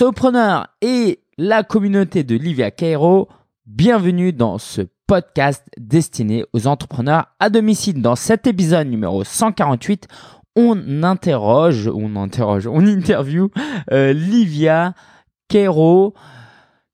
solopreneurs et la communauté de Livia Cairo, bienvenue dans ce podcast destiné aux entrepreneurs à domicile. Dans cet épisode numéro 148, on interroge, on interroge, on interview euh, Livia Cairo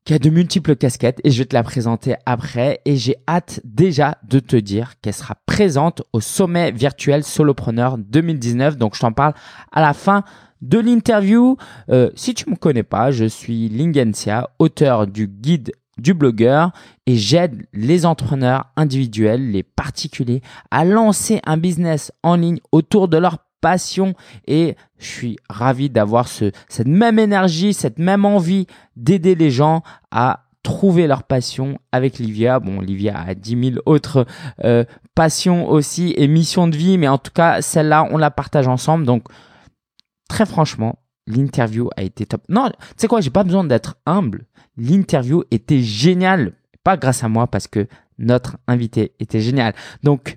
qui a de multiples casquettes et je vais te la présenter après et j'ai hâte déjà de te dire qu'elle sera présente au sommet virtuel Solopreneur 2019 donc je t'en parle à la fin de l'interview. Euh, si tu me connais pas, je suis Lingencia, auteur du guide du blogueur et j'aide les entrepreneurs individuels, les particuliers à lancer un business en ligne autour de leur passion et je suis ravi d'avoir ce, cette même énergie, cette même envie d'aider les gens à trouver leur passion avec Livia. Bon, Livia a 10 000 autres euh, passions aussi et missions de vie, mais en tout cas, celle-là, on la partage ensemble. Donc, très franchement, l'interview a été top. Non, tu sais quoi, j'ai pas besoin d'être humble. L'interview était géniale. Pas grâce à moi, parce que notre invité était génial. Donc,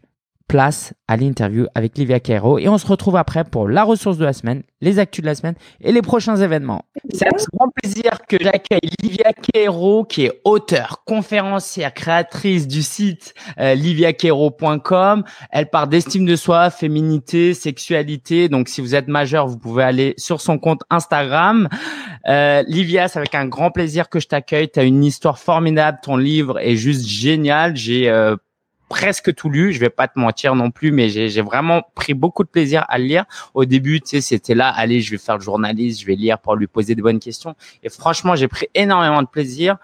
place à l'interview avec Livia Cairo et on se retrouve après pour la ressource de la semaine, les actus de la semaine et les prochains événements. C'est un grand plaisir que j'accueille Livia Cairo qui est auteure, conférencière, créatrice du site euh. Elle part d'estime de soi, féminité, sexualité. Donc si vous êtes majeur, vous pouvez aller sur son compte Instagram. Euh, Livia, c'est avec un grand plaisir que je t'accueille. Tu as une histoire formidable, ton livre est juste génial. J'ai euh, presque tout lu. Je vais pas te mentir non plus, mais j'ai vraiment pris beaucoup de plaisir à le lire. Au début, tu sais, c'était là, allez, je vais faire le journaliste, je vais lire pour lui poser des bonnes questions. Et franchement, j'ai pris énormément de plaisir.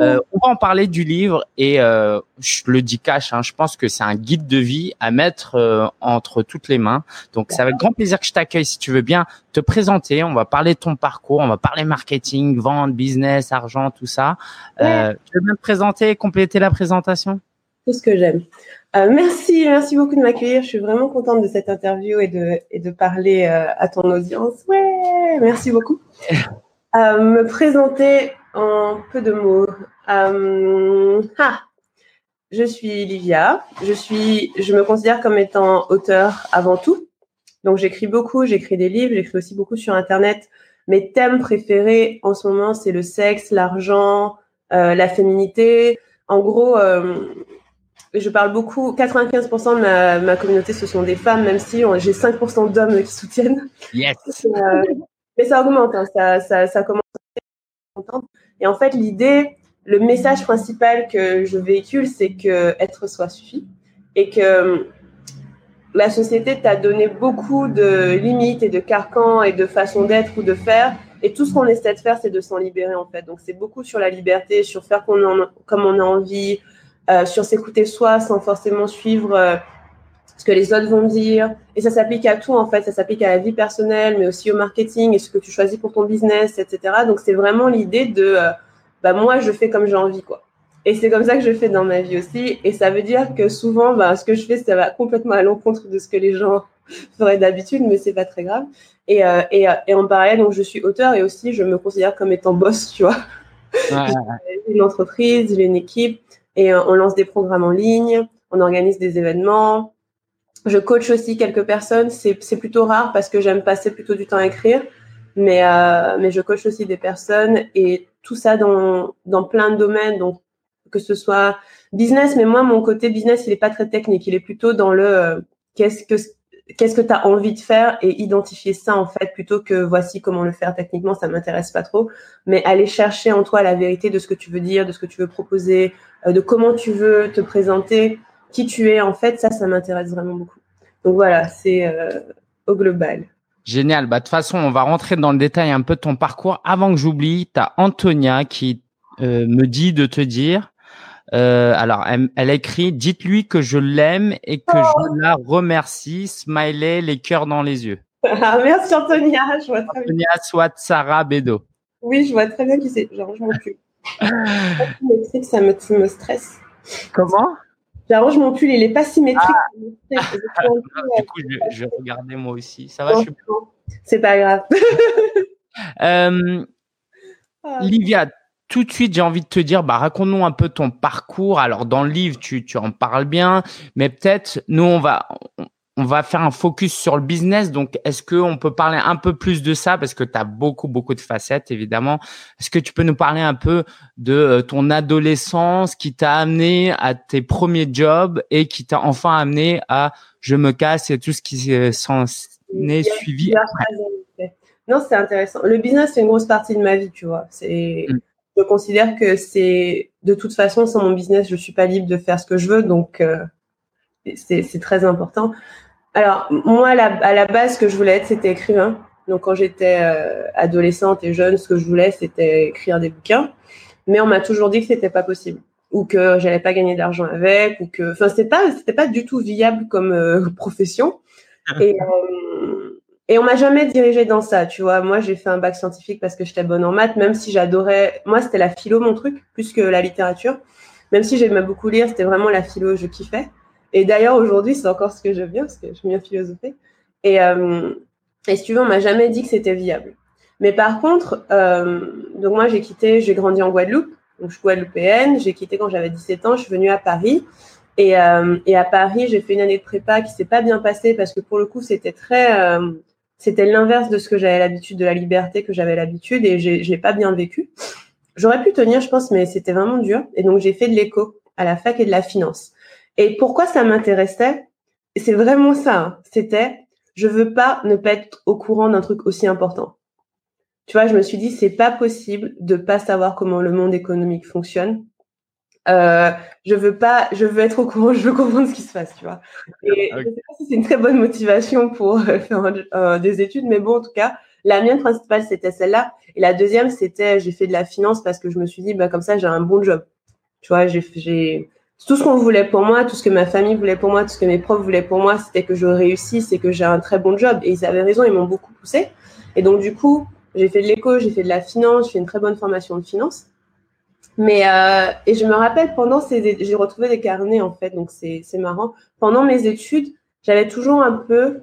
Euh, on va en parler du livre et euh, je le dis cash, hein, je pense que c'est un guide de vie à mettre euh, entre toutes les mains. Donc c'est avec grand plaisir que je t'accueille si tu veux bien te présenter. On va parler de ton parcours, on va parler marketing, vente, business, argent, tout ça. Euh, tu veux bien te présenter et compléter la présentation? Ce que j'aime. Euh, merci, merci beaucoup de m'accueillir. Je suis vraiment contente de cette interview et de, et de parler euh, à ton audience. Ouais, merci beaucoup. Euh, me présenter en peu de mots. ah, je suis Livia. Je suis, je me considère comme étant auteur avant tout. Donc j'écris beaucoup, j'écris des livres, j'écris aussi beaucoup sur Internet. Mes thèmes préférés en ce moment, c'est le sexe, l'argent, la féminité. En gros, je parle beaucoup, 95% de ma, ma, communauté, ce sont des femmes, même si j'ai 5% d'hommes qui soutiennent. Yes. Euh, mais ça augmente, hein, ça, ça, ça commence à Et en fait, l'idée, le message principal que je véhicule, c'est que être soi suffit et que la société t'a donné beaucoup de limites et de carcans et de façons d'être ou de faire. Et tout ce qu'on essaie de faire, c'est de s'en libérer en fait. Donc c'est beaucoup sur la liberté, sur faire comme on a envie, euh, sur s'écouter soi sans forcément suivre euh, ce que les autres vont dire. Et ça s'applique à tout, en fait. Ça s'applique à la vie personnelle, mais aussi au marketing et ce que tu choisis pour ton business, etc. Donc, c'est vraiment l'idée de, euh, bah, moi, je fais comme j'ai envie, quoi. Et c'est comme ça que je fais dans ma vie aussi. Et ça veut dire que souvent, bah, ce que je fais, ça va complètement à l'encontre de ce que les gens feraient d'habitude, mais c'est pas très grave. Et, et, et, en parallèle, donc, je suis auteur et aussi, je me considère comme étant boss, tu vois. j'ai une entreprise, j'ai une équipe. Et euh, on lance des programmes en ligne, on organise des événements. Je coach aussi quelques personnes. C'est plutôt rare parce que j'aime passer plutôt du temps à écrire. Mais, euh, mais je coach aussi des personnes et tout ça dans, dans plein de domaines. Donc, que ce soit business, mais moi, mon côté business, il est pas très technique. Il est plutôt dans le euh, qu'est-ce que qu'est-ce que tu as envie de faire et identifier ça en fait plutôt que voici comment le faire techniquement, ça m'intéresse pas trop, mais aller chercher en toi la vérité de ce que tu veux dire, de ce que tu veux proposer, de comment tu veux te présenter, qui tu es en fait, ça ça m'intéresse vraiment beaucoup. Donc voilà, c'est euh, au global. Génial. Bah, de toute façon, on va rentrer dans le détail un peu de ton parcours. Avant que j'oublie, tu as Antonia qui euh, me dit de te dire euh, alors, elle, écrit Dites-lui que je l'aime et que je oh. la remercie. Smiley, les cœurs dans les yeux. Ah, merci Antonia, je vois très Antonia, soit Sarah Bedo. Oui, je vois très bien qui c'est. J'arrange mon. Symétrique, ça me, ça me stresse. Comment? J'arrange mon pull, il n'est pas symétrique. Ah. du coup, je, je, vais regarder moi aussi. Ça va, je suis... C'est pas grave. euh, ah. Livia, tout de suite, j'ai envie de te dire, bah, raconte-nous un peu ton parcours. Alors, dans le livre, tu, tu en parles bien, mais peut-être, nous, on va, on va faire un focus sur le business. Donc, est-ce qu'on peut parler un peu plus de ça? Parce que tu as beaucoup, beaucoup de facettes, évidemment. Est-ce que tu peux nous parler un peu de euh, ton adolescence qui t'a amené à tes premiers jobs et qui t'a enfin amené à je me casse et tout ce qui s'en est suivi Non, c'est intéressant. Le business, c'est une grosse partie de ma vie, tu vois. C'est, mm. je considère que c'est, de toute façon, sans mon business, je suis pas libre de faire ce que je veux, donc euh, c'est très important. Alors, moi, à la base, ce que je voulais être, c'était écrivain. Donc, quand j'étais euh, adolescente et jeune, ce que je voulais, c'était écrire des bouquins. Mais on m'a toujours dit que c'était pas possible ou que j'allais pas gagner d'argent avec ou que, enfin, c'était pas, c'était pas du tout viable comme euh, profession. Et, euh, et on m'a jamais dirigé dans ça, tu vois. Moi, j'ai fait un bac scientifique parce que j'étais bonne en maths, même si j'adorais. Moi, c'était la philo mon truc, plus que la littérature. Même si j'aimais beaucoup lire, c'était vraiment la philo, je kiffais. Et d'ailleurs, aujourd'hui, c'est encore ce que je viens, parce que je viens philosopher. Et, euh, et si tu veux, on m'a jamais dit que c'était viable. Mais par contre, euh, donc moi, j'ai quitté, j'ai grandi en Guadeloupe, donc je suis guadeloupéenne. J'ai quitté quand j'avais 17 ans, je suis venue à Paris. Et, euh, et à Paris, j'ai fait une année de prépa qui s'est pas bien passée parce que pour le coup, c'était très, euh, c'était l'inverse de ce que j'avais l'habitude, de la liberté que j'avais l'habitude, et j'ai, j'ai pas bien vécu. J'aurais pu tenir, je pense, mais c'était vraiment dur. Et donc j'ai fait de l'éco à la fac et de la finance. Et pourquoi ça m'intéressait? C'est vraiment ça. Hein. C'était, je veux pas ne pas être au courant d'un truc aussi important. Tu vois, je me suis dit, c'est pas possible de pas savoir comment le monde économique fonctionne. Euh, je veux pas, je veux être au courant, je veux comprendre ce qui se passe, tu vois. Et je sais pas si c'est une très bonne motivation pour euh, faire des études, mais bon, en tout cas, la mienne principale c'était celle-là, et la deuxième c'était j'ai fait de la finance parce que je me suis dit bah comme ça j'ai un bon job, tu vois, j'ai j'ai tout ce qu'on voulait pour moi, tout ce que ma famille voulait pour moi, tout ce que mes profs voulaient pour moi, c'était que je réussisse et que j'ai un très bon job. Et ils avaient raison, ils m'ont beaucoup poussé. Et donc, du coup, j'ai fait de l'éco, j'ai fait de la finance, j'ai fait une très bonne formation de finance. Mais, euh, et je me rappelle, pendant ces, j'ai retrouvé des carnets, en fait, donc c'est, marrant. Pendant mes études, j'avais toujours un peu,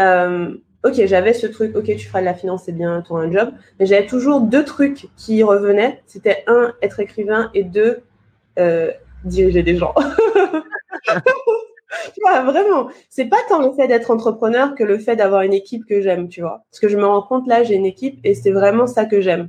euh, ok, j'avais ce truc, ok, tu feras de la finance, c'est bien, tu un job. Mais j'avais toujours deux trucs qui revenaient. C'était un, être écrivain et deux, euh, diriger des gens. tu vois, vraiment, c'est pas tant le fait d'être entrepreneur que le fait d'avoir une équipe que j'aime, tu vois. Parce que je me rends compte là, j'ai une équipe et c'est vraiment ça que j'aime.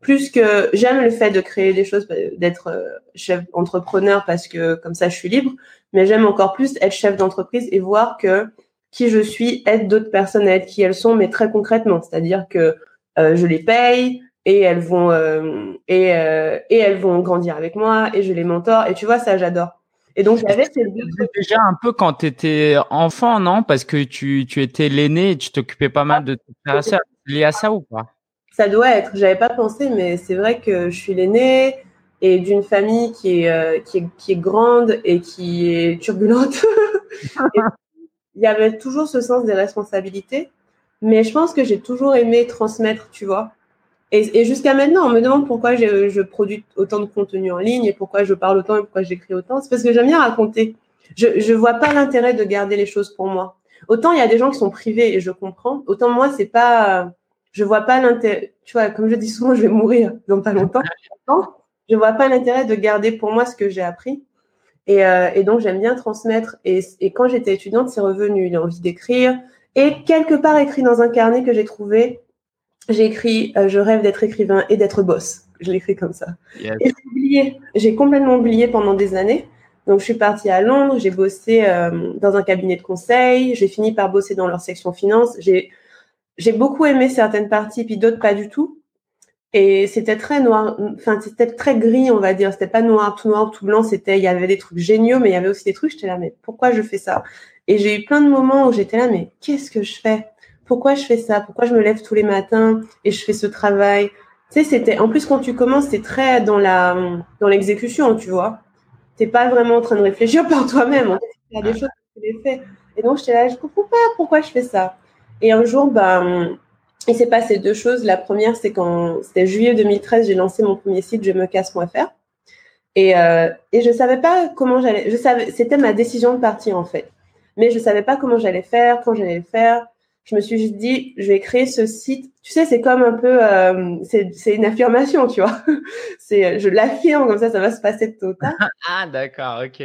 Plus que j'aime le fait de créer des choses, d'être euh, chef entrepreneur parce que comme ça je suis libre, mais j'aime encore plus être chef d'entreprise et voir que qui je suis aide d'autres personnes à être qui elles sont, mais très concrètement. C'est-à-dire que euh, je les paye, et elles vont euh, et, euh, et elles vont grandir avec moi et je les mentor et tu vois ça j'adore. Et donc j'avais ces deux déjà un peu quand tu étais enfant non? Parce que tu tu étais l'aîné et tu t'occupais pas mal de tes et lié à ça ou pas? Ça doit être, j'avais pas pensé mais c'est vrai que je suis l'aîné et d'une famille qui est, euh, qui est qui est grande et qui est turbulente. Il y avait toujours ce sens des responsabilités mais je pense que j'ai toujours aimé transmettre, tu vois. Et, jusqu'à maintenant, on me demande pourquoi je, produis autant de contenu en ligne et pourquoi je parle autant et pourquoi j'écris autant. C'est parce que j'aime bien raconter. Je ne vois pas l'intérêt de garder les choses pour moi. Autant il y a des gens qui sont privés et je comprends. Autant moi, c'est pas, je vois pas l'intérêt. Tu vois, comme je dis souvent, je vais mourir dans pas longtemps. Je vois pas l'intérêt de garder pour moi ce que j'ai appris. Et, euh, donc j'aime bien transmettre. Et, quand j'étais étudiante, c'est revenu l'envie d'écrire. Et quelque part écrit dans un carnet que j'ai trouvé, j'ai écrit euh, Je rêve d'être écrivain et d'être boss. Je l'écris comme ça. Et j'ai oublié. J'ai complètement oublié pendant des années. Donc, je suis partie à Londres, j'ai bossé euh, dans un cabinet de conseil, j'ai fini par bosser dans leur section finance. J'ai, j'ai beaucoup aimé certaines parties, puis d'autres pas du tout. Et c'était très noir, enfin, c'était très gris, on va dire. C'était pas noir, tout noir, tout blanc. C'était, il y avait des trucs géniaux, mais il y avait aussi des trucs, j'étais là, mais pourquoi je fais ça? Et j'ai eu plein de moments où j'étais là, mais qu'est-ce que je fais? Pourquoi je fais ça? Pourquoi je me lève tous les matins et je fais ce travail? Tu sais, c'était en plus quand tu commences, c'est très dans la dans l'exécution, tu vois. T'es pas vraiment en train de réfléchir par toi-même. Il y a des choses que tu les fais. Et donc j'étais là, je comprends pas pourquoi je fais ça. Et un jour, ben, il s'est passé deux choses. La première, c'est quand c'était juillet 2013, j'ai lancé mon premier site, je me casse.fr. Et, euh, et je savais pas comment j'allais. Je savais, c'était ma décision de partir en fait, mais je savais pas comment j'allais faire, quand j'allais le faire. Je me suis juste dit, je vais créer ce site. Tu sais, c'est comme un peu, euh, c'est une affirmation, tu vois. c'est, je l'affirme comme ça, ça va se passer tôt ah, d'accord, ok.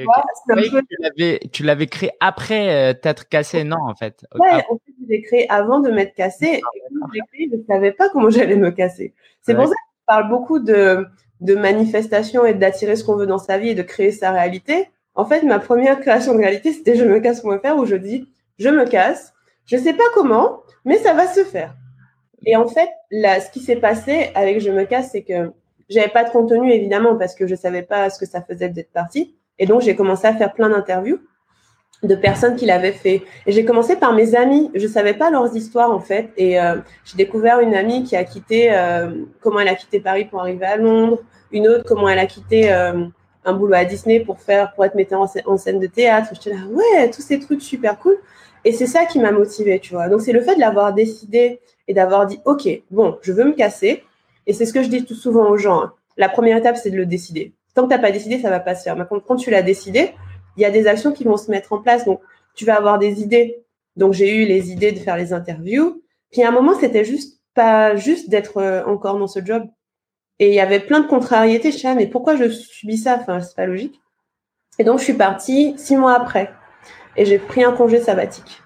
okay. tu l'avais créé après euh, t'être cassé, non, en fait. Ouais, en fait, je l'ai créé avant de m'être cassé. Ah, et quand je créé, je ne savais pas comment j'allais me casser. C'est pour ça que je parle beaucoup de, de manifestation et d'attirer ce qu'on veut dans sa vie et de créer sa réalité. En fait, ma première création de réalité, c'était je me casse.fr où je dis, je me casse je ne sais pas comment, mais ça va se faire. Et en fait, ce qui s'est passé avec Je me casse, c'est que j'avais pas de contenu évidemment parce que je savais pas ce que ça faisait d'être partie. Et donc j'ai commencé à faire plein d'interviews de personnes qui l'avaient fait. Et j'ai commencé par mes amis. Je savais pas leurs histoires en fait. Et euh, j'ai découvert une amie qui a quitté, euh, comment elle a quitté Paris pour arriver à Londres. Une autre, comment elle a quitté euh, un boulot à Disney pour faire, pour être metteur en scène de théâtre. J'étais là, ouais, tous ces trucs super cool. Et c'est ça qui m'a motivée, tu vois. Donc, c'est le fait de l'avoir décidé et d'avoir dit, OK, bon, je veux me casser. Et c'est ce que je dis tout souvent aux gens. Hein. La première étape, c'est de le décider. Tant que tu n'as pas décidé, ça va pas se faire. Mais quand, tu l'as décidé, il y a des actions qui vont se mettre en place. Donc, tu vas avoir des idées. Donc, j'ai eu les idées de faire les interviews. Puis, à un moment, c'était juste pas juste d'être euh, encore dans ce job. Et il y avait plein de contrariétés. Je suis mais pourquoi je subis ça? Enfin, c'est pas logique. Et donc, je suis partie six mois après et j'ai pris un congé sabbatique.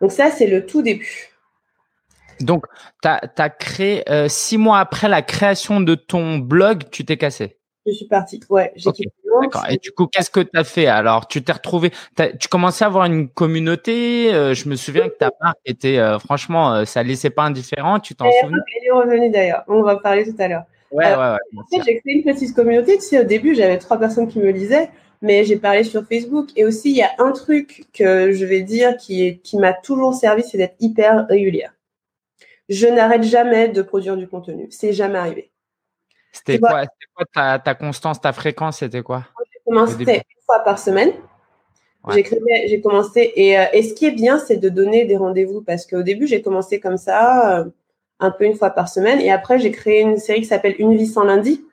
Donc ça, c'est le tout début. Donc, tu as, créé, euh, six mois après la création de ton blog, tu t'es cassé Je suis partie, ouais. J'ai D'accord. Et du coup, qu'est-ce que tu as fait? Alors, tu t'es retrouvé, tu commençais à avoir une communauté. Euh, je me souviens que ta marque était, euh, franchement, ça laissait pas indifférent. Tu t'en souviens? Elle est revenue d'ailleurs. On va parler tout à l'heure. Ouais, ouais, ouais. En fait, j'ai créé une petite communauté. Tu sais, au début, j'avais trois personnes qui me lisaient mais j'ai parlé sur Facebook. Et aussi, il y a un truc que je vais dire qui, qui m'a toujours servi, c'est d'être hyper régulière. Je n'arrête jamais de produire du contenu. C'est jamais arrivé. C'était quoi, ta, ta, constance, ta fréquence C'était quoi? J'ai commencé une fois par semaine. J'ai commencé. Et, euh, et, ce qui est bien, c'est de donner des rendez-vous parce qu'au début, j'ai commencé comme ça, euh, un peu une fois par semaine. Et après, j'ai créé une série qui s'appelle Une vie sans lundi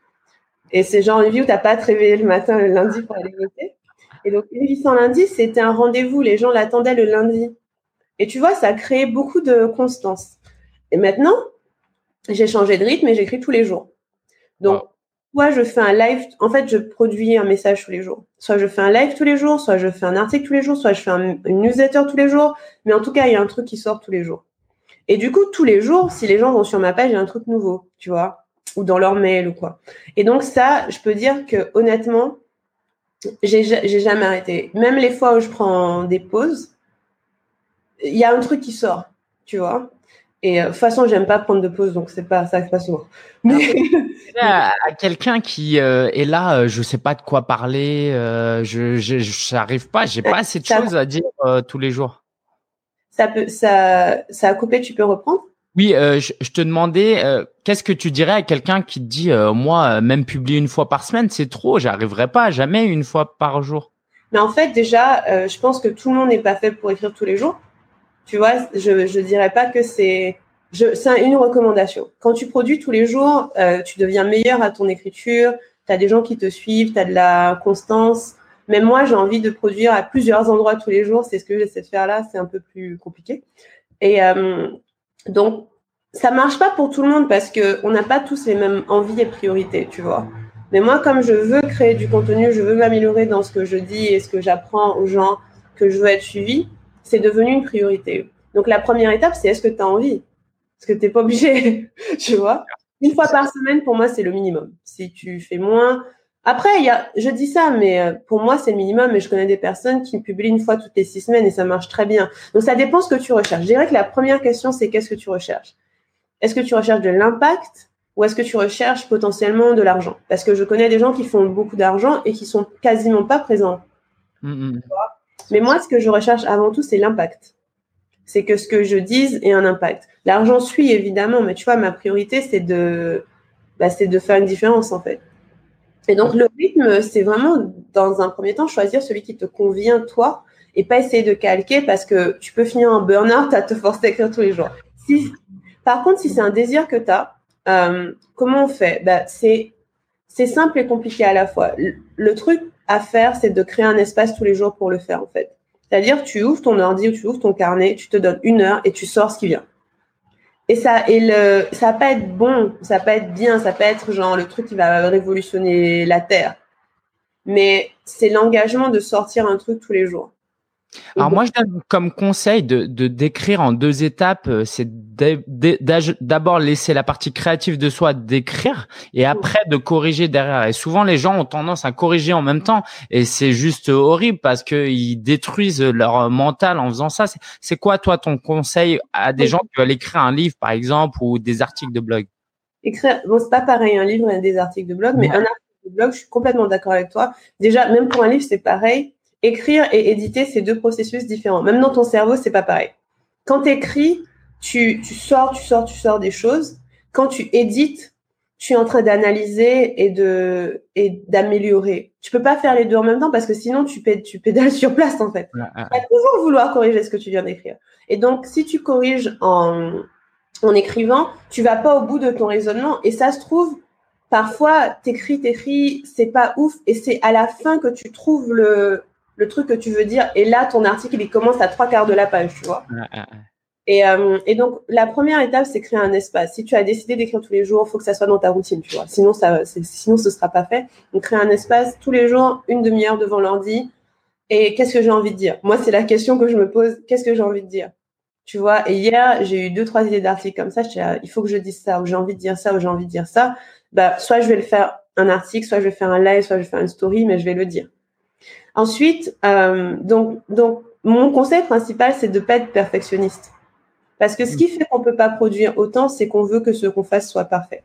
et c'est genre une vie où tu n'as pas à te réveiller le matin le lundi pour aller voter. Et donc, une vie sans lundi, c'était un rendez-vous. Les gens l'attendaient le lundi. Et tu vois, ça a créé beaucoup de constance. Et maintenant, j'ai changé de rythme et j'écris tous les jours. Donc, soit je fais un live, en fait, je produis un message tous les jours. Soit je fais un live tous les jours, soit je fais un article tous les jours, soit je fais un, une newsletter tous les jours. Mais en tout cas, il y a un truc qui sort tous les jours. Et du coup, tous les jours, si les gens vont sur ma page, il y a un truc nouveau, tu vois ou dans leur mail ou quoi. Et donc ça, je peux dire que honnêtement, j'ai jamais arrêté. Même les fois où je prends des pauses, il y a un truc qui sort, tu vois. Et euh, de toute façon, j'aime pas prendre de pause, donc c'est pas ça, c'est pas souvent. Mais à, quelqu'un qui euh, est là, euh, je sais pas de quoi parler, je j'arrive pas, j'ai pas assez de choses à dire tous les jours. Ça peut, ça, ça a coupé. Tu peux reprendre? Oui, euh, je, te demandais, euh, qu'est-ce que tu dirais à quelqu'un qui te dit, euh, moi, même publier une fois par semaine, c'est trop, j'arriverai pas, jamais une fois par jour? Mais en fait, déjà, je pense que tout le monde n'est pas fait pour écrire tous les jours. Tu vois, je ne dirais pas que c'est c'est une recommandation. Quand tu produis tous les jours, tu deviens meilleur à ton écriture, tu as des gens qui te suivent, tu as de la constance. Même moi, j'ai envie de produire à plusieurs endroits tous les jours. C'est ce que j'essaie de faire là, c'est un peu plus compliqué. Et, donc, ça marche pas pour tout le monde parce que on n'a pas tous les mêmes envies et priorités, tu vois. Mais moi, comme je veux créer du contenu, je veux m'améliorer dans ce que je dis et ce que j'apprends aux gens, que je veux être suivi, c'est devenu une priorité. Donc, la première étape, c'est est-ce que tu as envie? Parce que tu n'es pas obligé, tu vois. Une fois par semaine, pour moi, c'est le minimum. Si tu fais moins, après, il y a, je dis ça, mais euh, pour moi, c'est le minimum. Et je connais des personnes qui publient une fois toutes les six semaines et ça marche très bien. Donc, ça dépend ce que tu recherches. Je dirais que la première question, c'est qu'est-ce que tu recherches? Est-ce que tu recherches de l'impact ou est-ce que tu recherches potentiellement de l'argent? Parce que je connais des gens qui font beaucoup d'argent et qui sont quasiment pas présents. Mm, mm. Mais moi, ce que je recherche avant tout, c'est l'impact. C'est que ce que je dise ait un impact. L'argent suit évidemment, mais tu vois, ma priorité, c'est de, bah, c'est de faire une différence en fait. Et donc, le rythme, c'est vraiment, dans un premier temps, choisir celui qui te convient, toi, et pas essayer de calquer parce que tu peux finir en burn-out à te forcer à écrire tous les jours. Si, par contre, si c'est un désir que tu as, euh, comment on fait? Bah, c'est, c'est simple et compliqué à la fois. Le, le truc à faire, c'est de créer un espace tous les jours pour le faire, en fait. C'est-à-dire, tu ouvres ton ordi ou tu ouvres ton carnet, tu te donnes une heure et tu sors ce qui vient. Et ça, et le, ça pas être bon, ça pas être bien, ça pas être genre le truc qui va révolutionner la Terre. Mais c'est l'engagement de sortir un truc tous les jours. Alors moi, je donne comme conseil de, de d'écrire en deux étapes. Euh, c'est d'abord laisser la partie créative de soi d'écrire et après de corriger derrière. Et souvent, les gens ont tendance à corriger en même temps et c'est juste horrible parce que ils détruisent leur mental en faisant ça. C'est quoi, toi, ton conseil à des gens qui veulent écrire un livre, par exemple, ou des articles de blog? Écrire, bon, c'est pas pareil un livre et des articles de blog, mais un article de blog, je suis complètement d'accord avec toi. Déjà, même pour un livre, c'est pareil écrire et éditer, c'est deux processus différents. Même dans ton cerveau, c'est pas pareil. Quand tu écris, tu, sors, tu sors, tu sors des choses. Quand tu édites, tu es en train d'analyser et de et d'améliorer. Tu peux pas faire les deux en même temps parce que sinon tu, tu pédales sur place en fait. Tu vas toujours vouloir corriger ce que tu viens d'écrire. Et donc si tu corriges en en écrivant, tu vas pas au bout de ton raisonnement et ça se trouve parfois t'écris t'écris c'est pas ouf et c'est à la fin que tu trouves le le truc que tu veux dire. Et là, ton article, il commence à trois quarts de la page, tu vois. Et, euh, et, donc, la première étape, c'est créer un espace. Si tu as décidé d'écrire tous les jours, il faut que ça soit dans ta routine, tu vois. Sinon, ça, sinon, ce sera pas fait. Donc, créer un espace tous les jours, une demi-heure devant l'ordi. Et qu'est-ce que j'ai envie de dire? Moi, c'est la question que je me pose. Qu'est-ce que j'ai envie de dire? Tu vois Et hier, j'ai eu deux, trois idées d'articles comme ça. Je ah, il faut que je dise ça, ou j'ai envie de dire ça, ou j'ai envie de dire ça. Bah, soit je vais le faire un article, soit je vais faire un live, soit je vais faire une story, mais je vais le dire. Ensuite, euh, donc, donc, mon conseil principal, c'est de pas être perfectionniste. Parce que ce qui fait qu'on peut pas produire autant, c'est qu'on veut que ce qu'on fasse soit parfait.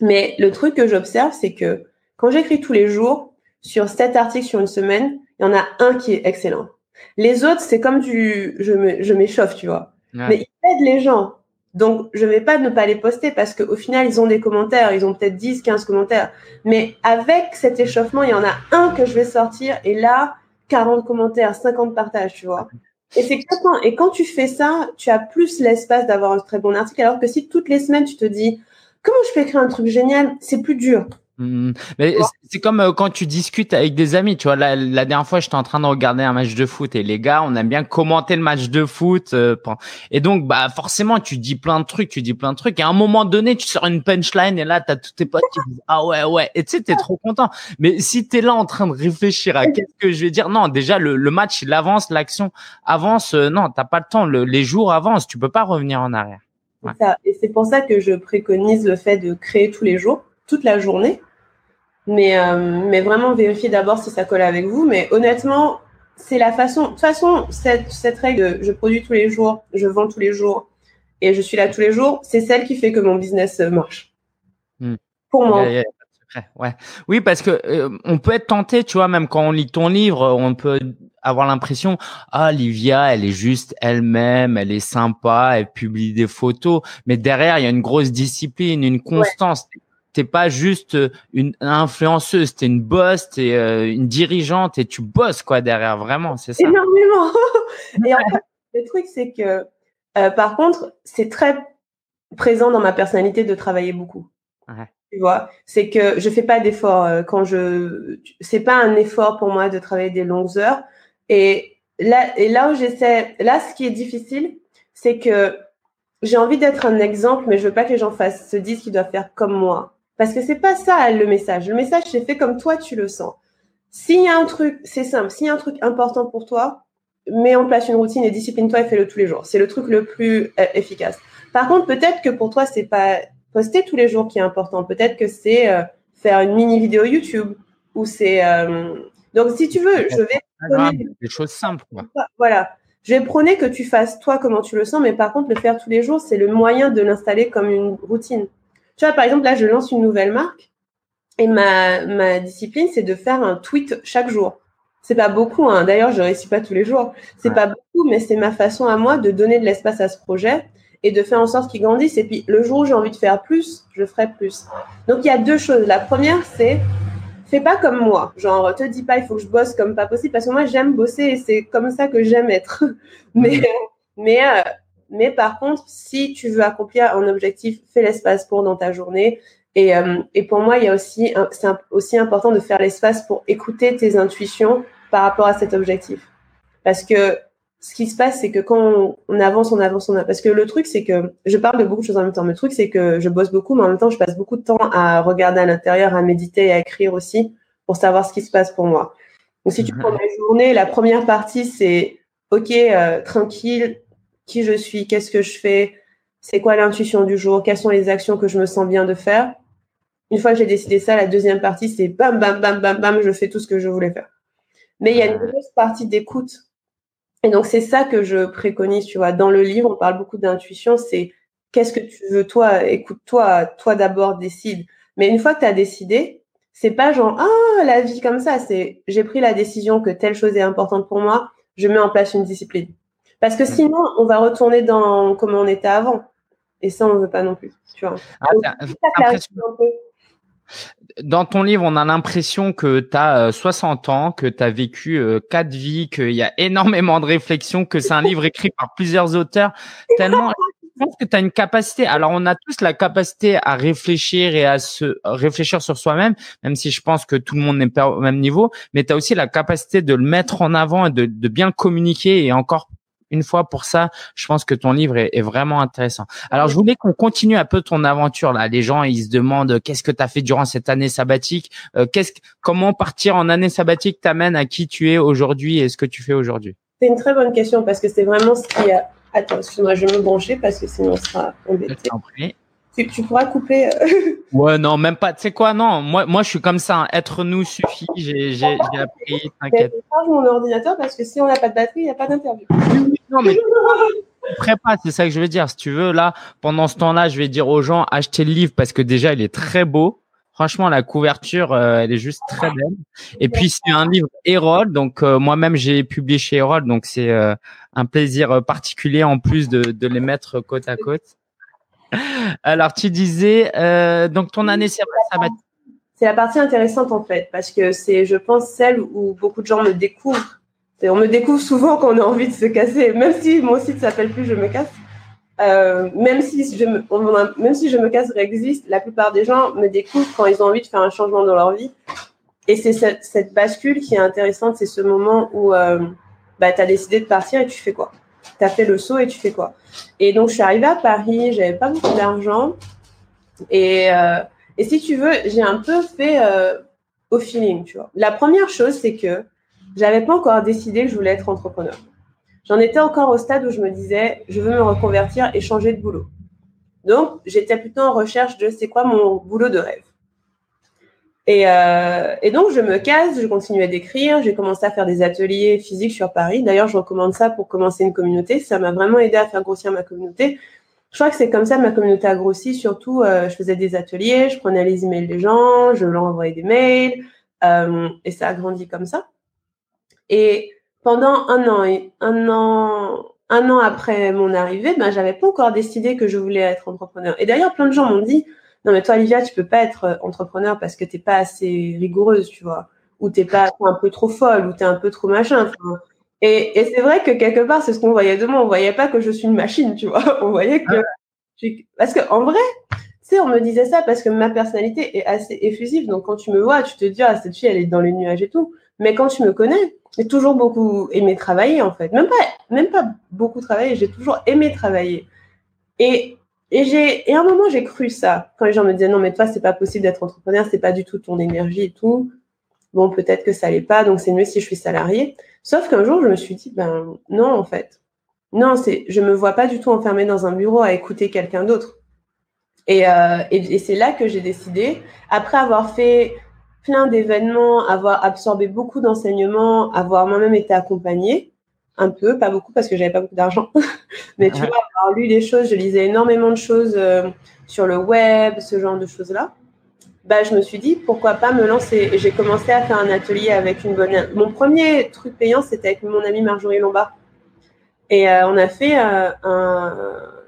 Mais le truc que j'observe, c'est que quand j'écris tous les jours, sur sept articles sur une semaine, il y en a un qui est excellent. Les autres, c'est comme du, je m'échauffe, tu vois. Mais ils aident les gens. Donc, je vais pas ne pas les poster parce qu'au final, ils ont des commentaires. Ils ont peut-être 10, 15 commentaires. Mais avec cet échauffement, il y en a un que je vais sortir et là, 40 commentaires, 50 partages, tu vois. Et c'est exactement. Et quand tu fais ça, tu as plus l'espace d'avoir un très bon article. Alors que si toutes les semaines, tu te dis, comment je peux écrire un truc génial, c'est plus dur. Mmh. Mais c'est comme euh, quand tu discutes avec des amis, tu vois. La, la dernière fois, j'étais en train de regarder un match de foot et les gars, on aime bien commenter le match de foot. Euh, et donc, bah forcément, tu dis plein de trucs, tu dis plein de trucs. Et à un moment donné, tu sors une punchline et là, t'as tous tes potes qui disent ah ouais ouais. Et tu sais, t'es trop content. Mais si t'es là en train de réfléchir à qu'est-ce que je vais dire, non, déjà le, le match il avance, l'action avance. Euh, non, t'as pas le temps. les jours avancent, tu peux pas revenir en arrière. Ça. Et c'est pour ça que je préconise le fait de créer tous les jours toute la journée. Mais, euh, mais vraiment vérifier d'abord si ça colle avec vous. Mais honnêtement, c'est la façon. De toute façon, cette, cette règle, je produis tous les jours, je vends tous les jours et je suis là tous les jours, c'est celle qui fait que mon business marche. Hmm. Pour moi. Ouais. Oui, parce que euh, on peut être tenté, tu vois, même quand on lit ton livre, on peut avoir l'impression, ah, Livia, elle est juste elle-même, elle est sympa, elle publie des photos, mais derrière, il y a une grosse discipline, une constance t'es pas juste euh, une influenceuse, t'es une boss, t'es euh, une dirigeante et tu bosses quoi derrière, vraiment, c'est ça. Énormément. et en fait, le truc c'est que, euh, par contre, c'est très présent dans ma personnalité de travailler beaucoup. Tu vois, c'est que je fais pas d'effort quand je, c'est pas un effort pour moi de travailler des longues heures. Et là, et là où j'essaie, là, ce qui est difficile, c'est que j'ai envie d'être un exemple, mais je veux pas que les gens fassent, se disent qu'ils doivent faire comme moi. Parce que c'est pas ça le message. Le message, c'est fait comme toi, tu le sens. S'il y a un truc, c'est simple, s'il y a un truc important pour toi, mets en place une routine et discipline-toi et fais-le tous les jours. C'est le truc le plus euh, efficace. Par contre, peut-être que pour toi, c'est pas poster tous les jours qui est important. Peut-être que c'est euh, faire une mini vidéo YouTube ou c'est. Euh, donc, si tu veux, je vais. des choses simples. Quoi. Voilà. Je vais prôner que tu fasses toi comment tu le sens, mais par contre, le faire tous les jours, c'est le moyen de l'installer comme une routine. Tu vois, par exemple, là, je lance une nouvelle marque et ma, ma discipline, c'est de faire un tweet chaque jour. C'est pas beaucoup, hein. d'ailleurs, je réussis pas tous les jours. C'est pas beaucoup, mais c'est ma façon à moi de donner de l'espace à ce projet et de faire en sorte qu'il grandisse. Et puis, le jour où j'ai envie de faire plus, je ferai plus. Donc, il y a deux choses. La première, c'est fais pas comme moi. Genre, te dis pas, il faut que je bosse comme pas possible parce que moi, j'aime bosser et c'est comme ça que j'aime être. mais, mais, euh, mais par contre, si tu veux accomplir un objectif, fais l'espace pour dans ta journée. Et, euh, et pour moi, il y a aussi, c'est aussi important de faire l'espace pour écouter tes intuitions par rapport à cet objectif. Parce que ce qui se passe, c'est que quand on, avance, on avance, on avance. Parce que le truc, c'est que je parle de beaucoup de choses en même temps. Le truc, c'est que je bosse beaucoup, mais en même temps, je passe beaucoup de temps à regarder à l'intérieur, à méditer et à écrire aussi pour savoir ce qui se passe pour moi. Donc, si tu prends ma journée, la première partie, c'est OK, euh, tranquille, qui je suis, qu'est-ce que je fais, c'est quoi l'intuition du jour, quelles sont les actions que je me sens bien de faire. Une fois que j'ai décidé ça, la deuxième partie, c'est bam, bam, bam, bam, bam, je fais tout ce que je voulais faire. Mais il y a une grosse partie d'écoute et donc, c'est ça que je préconise, tu vois. Dans le livre, on parle beaucoup d'intuition, c'est qu'est-ce que tu veux, toi, écoute-toi, toi, d'abord décide. Mais une fois que tu as décidé, c'est pas genre, ah, la vie comme ça, c'est j'ai pris la décision que telle chose est importante pour moi, je mets en place une discipline. Parce que sinon, on va retourner dans comment on était avant. Et ça, on veut pas non plus, tu vois. Ah, dans ton livre, on a l'impression que tu as 60 ans, que tu as vécu euh, quatre vies, qu'il y a énormément de réflexions, que c'est un livre écrit par plusieurs auteurs. Tellement, je pense que tu as une capacité. Alors, on a tous la capacité à réfléchir et à se réfléchir sur soi-même, même si je pense que tout le monde n'est pas au même niveau, mais tu as aussi la capacité de le mettre en avant et de, de bien communiquer et encore une fois pour ça, je pense que ton livre est, vraiment intéressant. Alors, je voulais qu'on continue un peu ton aventure là. Les gens, ils se demandent euh, qu'est-ce que tu as fait durant cette année sabbatique? Euh, Qu'est-ce, comment partir en année sabbatique t'amène à qui tu es aujourd'hui et ce que tu fais aujourd'hui? C'est une très bonne question parce que c'est vraiment ce qui a. Attends, excuse-moi, je vais me brancher parce que sinon on sera embêté. Tu, tu, pourras couper. Euh. ouais, non, même pas. Tu sais quoi, non. Moi, moi, je suis comme ça. Hein. Être nous suffit. J'ai, appris. T'inquiète. Je charge mon ordinateur parce que si on n'a pas de batterie, il n'y a pas d'interview. Non, mais pas, c'est ça que je veux dire. Si tu veux, là, pendant ce temps-là, je vais dire aux gens, achetez le livre parce que déjà, il est très beau. Franchement, la couverture, euh, elle est juste très belle. Et puis, c'est un livre Erol. Donc, euh, moi-même, j'ai publié chez Erol. Donc, c'est un plaisir particulier en plus de, de les mettre côte à côte. Alors, tu disais, euh, donc ton année sabbatique. C'est la partie intéressante en fait, parce que c'est, je pense, celle où beaucoup de gens me découvrent. on me découvre souvent quand on a envie de se casser, même si mon site s'appelle plus Je me casse. Euh, même si je me, même si je me casse existe, la plupart des gens me découvrent quand ils ont envie de faire un changement dans leur vie. Et c'est cette, bascule qui est intéressante, c'est ce moment où euh, bah, tu as décidé de partir et tu fais quoi? Tu as fait le saut et tu fais quoi? Et donc, je suis arrivée à Paris, j'avais pas beaucoup d'argent. Et, euh, et si tu veux, j'ai un peu fait euh, au feeling, tu vois. La première chose, c'est que j'avais pas encore décidé que je voulais être entrepreneur. J'en étais encore au stade où je me disais, je veux me reconvertir et changer de boulot. Donc, j'étais plutôt en recherche de c'est quoi mon boulot de rêve. Et, euh, et, donc, je me casse, je continuais d'écrire, j'ai commencé à faire des ateliers physiques sur Paris. D'ailleurs, je recommande ça pour commencer une communauté. Ça m'a vraiment aidé à faire grossir ma communauté. Je crois que c'est comme ça ma communauté a grossi. Surtout, euh, je faisais des ateliers, je prenais les emails des gens, je leur envoyais des mails, euh, et ça a grandi comme ça. Et pendant un an, un an, un an après mon arrivée, ben, j'avais pas encore décidé que je voulais être entrepreneur. Et d'ailleurs, plein de gens m'ont dit, non mais toi Olivia tu peux pas être euh, entrepreneur parce que t'es pas assez rigoureuse tu vois. Ou t'es pas un peu trop folle ou t'es un peu trop machin et, et c'est vrai que quelque part c'est ce qu'on voyait de moi. On voyait pas que je suis une machine tu vois. On voyait que parce que en vrai tu sais on me disait ça parce que ma personnalité est assez effusive. Donc quand tu me vois tu te dis ah cette fille elle est dans les nuages et tout. Mais quand tu me connais j'ai toujours beaucoup aimé travailler en fait. Même pas même pas beaucoup travailler j'ai toujours aimé travailler. Et et j'ai, et à un moment, j'ai cru ça. Quand les gens me disaient, non, mais toi, c'est pas possible d'être entrepreneur, c'est pas du tout ton énergie et tout. Bon, peut-être que ça l'est pas, donc c'est mieux si je suis salarié. Sauf qu'un jour, je me suis dit, ben, non, en fait. Non, c'est, je me vois pas du tout enfermée dans un bureau à écouter quelqu'un d'autre. Et, euh, et, et c'est là que j'ai décidé, après avoir fait plein d'événements, avoir absorbé beaucoup d'enseignements, avoir moi-même été accompagnée, un peu, pas beaucoup parce que j'avais pas beaucoup d'argent, mais tu vois, avoir lu des choses, je lisais énormément de choses euh, sur le web, ce genre de choses-là. Bah, je me suis dit pourquoi pas me lancer. Et j'ai commencé à faire un atelier avec une bonne. Mon premier truc payant, c'était avec mon amie Marjorie Lombard. Et euh, on a fait euh, un.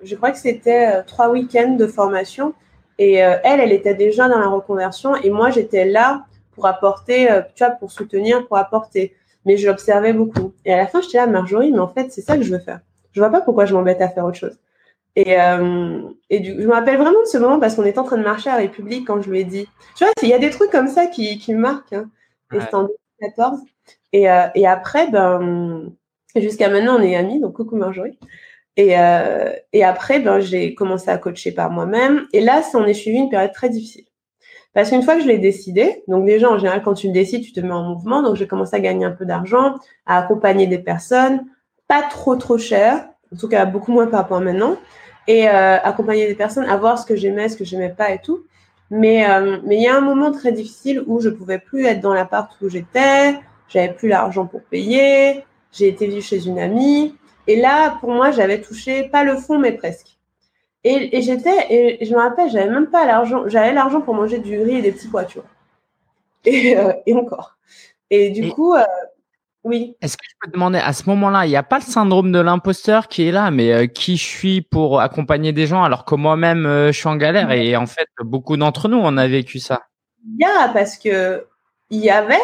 Je crois que c'était trois week-ends de formation. Et elle, elle était déjà dans la reconversion. Et moi, j'étais là pour apporter, tu vois, pour soutenir, pour apporter mais je l'observais beaucoup. Et à la fin, j'étais là, Marjorie, mais en fait, c'est ça que je veux faire. Je vois pas pourquoi je m'embête à faire autre chose. Et, euh, et du, je me rappelle vraiment de ce moment parce qu'on était en train de marcher à République quand je lui ai dit. Tu vois, il y a des trucs comme ça qui, qui me marquent. Hein. Et c'était en 2014. Et, euh, et après, ben, Jusqu'à maintenant, on est amis, donc coucou Marjorie. Et, euh, et après, ben, j'ai commencé à coacher par moi-même. Et là, ça en est suivi une période très difficile. Parce qu'une fois que je l'ai décidé, donc déjà, en général, quand tu le décides, tu te mets en mouvement. Donc, j'ai commencé à gagner un peu d'argent, à accompagner des personnes, pas trop, trop cher, en tout cas, beaucoup moins par rapport à maintenant, et euh, accompagner des personnes à voir ce que j'aimais, ce que j'aimais pas et tout. Mais euh, mais il y a un moment très difficile où je pouvais plus être dans l'appart où j'étais, j'avais plus l'argent pour payer, j'ai été vivre chez une amie. Et là, pour moi, j'avais touché pas le fond, mais presque. Et, et j'étais, et je me rappelle, j'avais même pas l'argent, j'avais l'argent pour manger du riz et des petits pois, tu vois. Et, euh, et encore. Et du coup, euh, oui. Est-ce que je peux te demander, à ce moment-là, il n'y a pas le syndrome de l'imposteur qui est là, mais euh, qui je suis pour accompagner des gens alors que moi-même, je suis en galère et en fait, beaucoup d'entre nous, on a vécu ça? Il y a, parce que il y avait,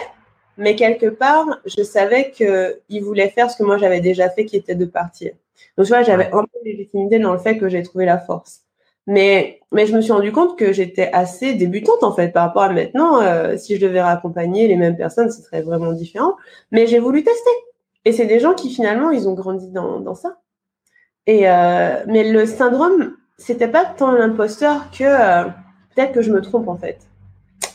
mais quelque part, je savais qu'il voulait faire ce que moi j'avais déjà fait, qui était de partir. Donc, tu vois, j'avais un peu de légitimité dans le fait que j'ai trouvé la force. Mais, mais je me suis rendu compte que j'étais assez débutante, en fait, par rapport à maintenant. Euh, si je devais raccompagner les mêmes personnes, ce serait vraiment différent. Mais j'ai voulu tester. Et c'est des gens qui, finalement, ils ont grandi dans, dans ça. Et, euh, mais le syndrome, c'était pas tant l'imposteur que euh, peut-être que je me trompe, en fait.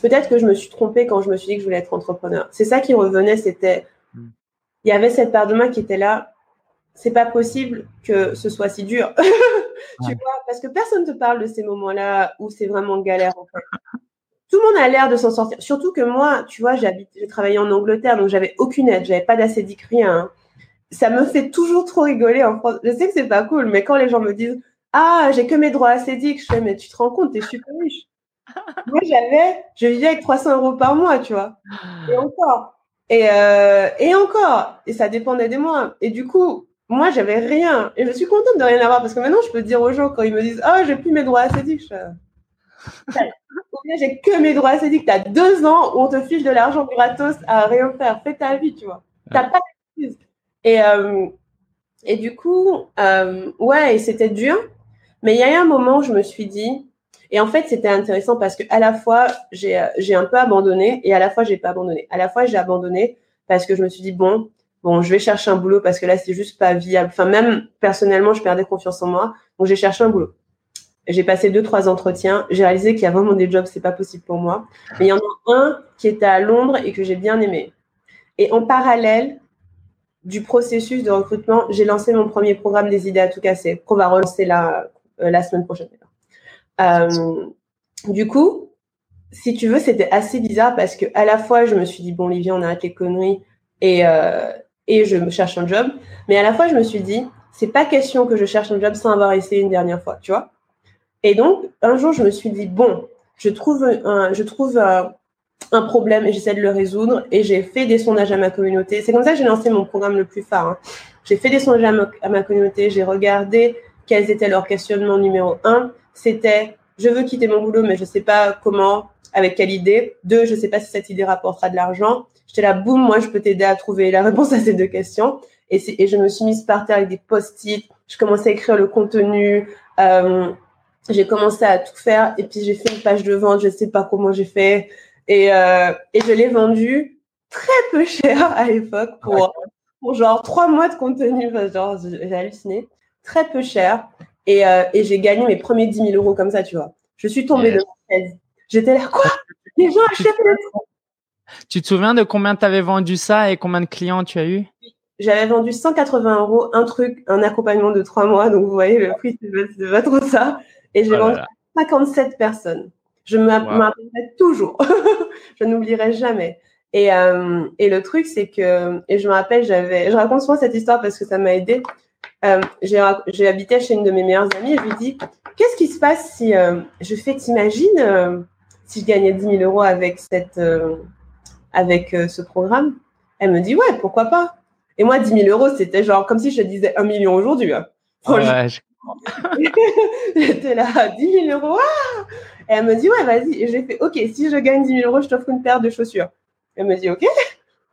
Peut-être que je me suis trompée quand je me suis dit que je voulais être entrepreneur. C'est ça qui revenait, c'était, il y avait cette part de moi qui était là. C'est pas possible que ce soit si dur. tu vois, parce que personne te parle de ces moments-là où c'est vraiment galère, en fait. Tout le monde a l'air de s'en sortir. Surtout que moi, tu vois, j'habite, j'ai travaillé en Angleterre, donc j'avais aucune aide, j'avais pas d'acédique, rien. Ça me fait toujours trop rigoler en France. Je sais que c'est pas cool, mais quand les gens me disent, ah, j'ai que mes droits acédiques, je fais, mais tu te rends compte, t'es super riche. Moi, j'avais, je vivais avec 300 euros par mois, tu vois. Et encore. Et, euh, et encore. Et ça dépendait des mois. Et du coup, moi, j'avais rien. Et je suis contente de rien avoir parce que maintenant, je peux dire aux gens quand ils me disent, oh, j'ai plus mes droits acédiques. Je... j'ai que mes droits acédiques. T'as deux ans où on te fiche de l'argent gratos à rien faire. Fais ta vie, tu vois. T'as pas d'excuse. Et, euh, et du coup, euh, ouais, c'était dur. Mais il y a eu un moment où je me suis dit, et en fait, c'était intéressant parce que à la fois, j'ai, j'ai un peu abandonné et à la fois, j'ai pas abandonné. À la fois, j'ai abandonné parce que je me suis dit, bon, bon, je vais chercher un boulot parce que là, c'est juste pas viable. Enfin, même personnellement, je perdais confiance en moi. Donc, j'ai cherché un boulot. J'ai passé deux, trois entretiens. J'ai réalisé qu'il y a vraiment des jobs, c'est pas possible pour moi. Mais il y en a un qui était à Londres et que j'ai bien aimé. Et en parallèle du processus de recrutement, j'ai lancé mon premier programme des idées à tout casser, qu'on va relancer la, euh, la semaine prochaine. Euh, du coup, si tu veux, c'était assez bizarre parce que à la fois, je me suis dit, bon, Olivier, on arrête les conneries et, euh, et je me cherche un job. Mais à la fois, je me suis dit, c'est pas question que je cherche un job sans avoir essayé une dernière fois, tu vois. Et donc, un jour, je me suis dit, bon, je trouve un, je trouve un, un problème et j'essaie de le résoudre. Et j'ai fait des sondages à ma communauté. C'est comme ça que j'ai lancé mon programme le plus phare. Hein. J'ai fait des sondages à ma, à ma communauté. J'ai regardé quels étaient leurs questionnements numéro un. C'était, je veux quitter mon boulot, mais je sais pas comment, avec quelle idée. Deux, je sais pas si cette idée rapportera de l'argent. J'étais là, boum, moi, je peux t'aider à trouver la réponse à ces deux questions. Et, et je me suis mise par terre avec des post-it. Je commençais à écrire le contenu. Euh, j'ai commencé à tout faire. Et puis, j'ai fait une page de vente. Je sais pas comment j'ai fait. Et, euh, et je l'ai vendu très peu cher à l'époque pour, pour genre trois mois de contenu. Enfin, genre, j'ai halluciné. Très peu cher. Et, euh, et j'ai gagné mes premiers 10 000 euros comme ça, tu vois. Je suis tombée de ma chaise. J'étais là, quoi? Les gens achètent le tu te souviens de combien tu avais vendu ça et combien de clients tu as eu? J'avais vendu 180 euros, un truc, un accompagnement de trois mois. Donc, vous voyez, le prix, c'est pas trop ça. Et j'ai oh vendu 57 personnes. Je m'appellerai toujours. je n'oublierai jamais. Et, euh, et le truc, c'est que, et je me rappelle, j'avais, je raconte souvent cette histoire parce que ça m'a aidé. Euh, j'ai habité chez une de mes meilleures amies et je lui dis, qu'est-ce qui se passe si euh, je fais, t'imagines, euh, si je gagnais 10 000 euros avec cette, avec euh, ce programme Elle me dit ouais, pourquoi pas? Et moi, 10 000 euros, c'était genre comme si je disais un million aujourd'hui. Hein. Ouais, J'étais là, 10 000 euros. Ah et elle me dit ouais, vas-y. Et j'ai fait ok, si je gagne 10 000 euros, je t'offre une paire de chaussures. Elle me dit ok.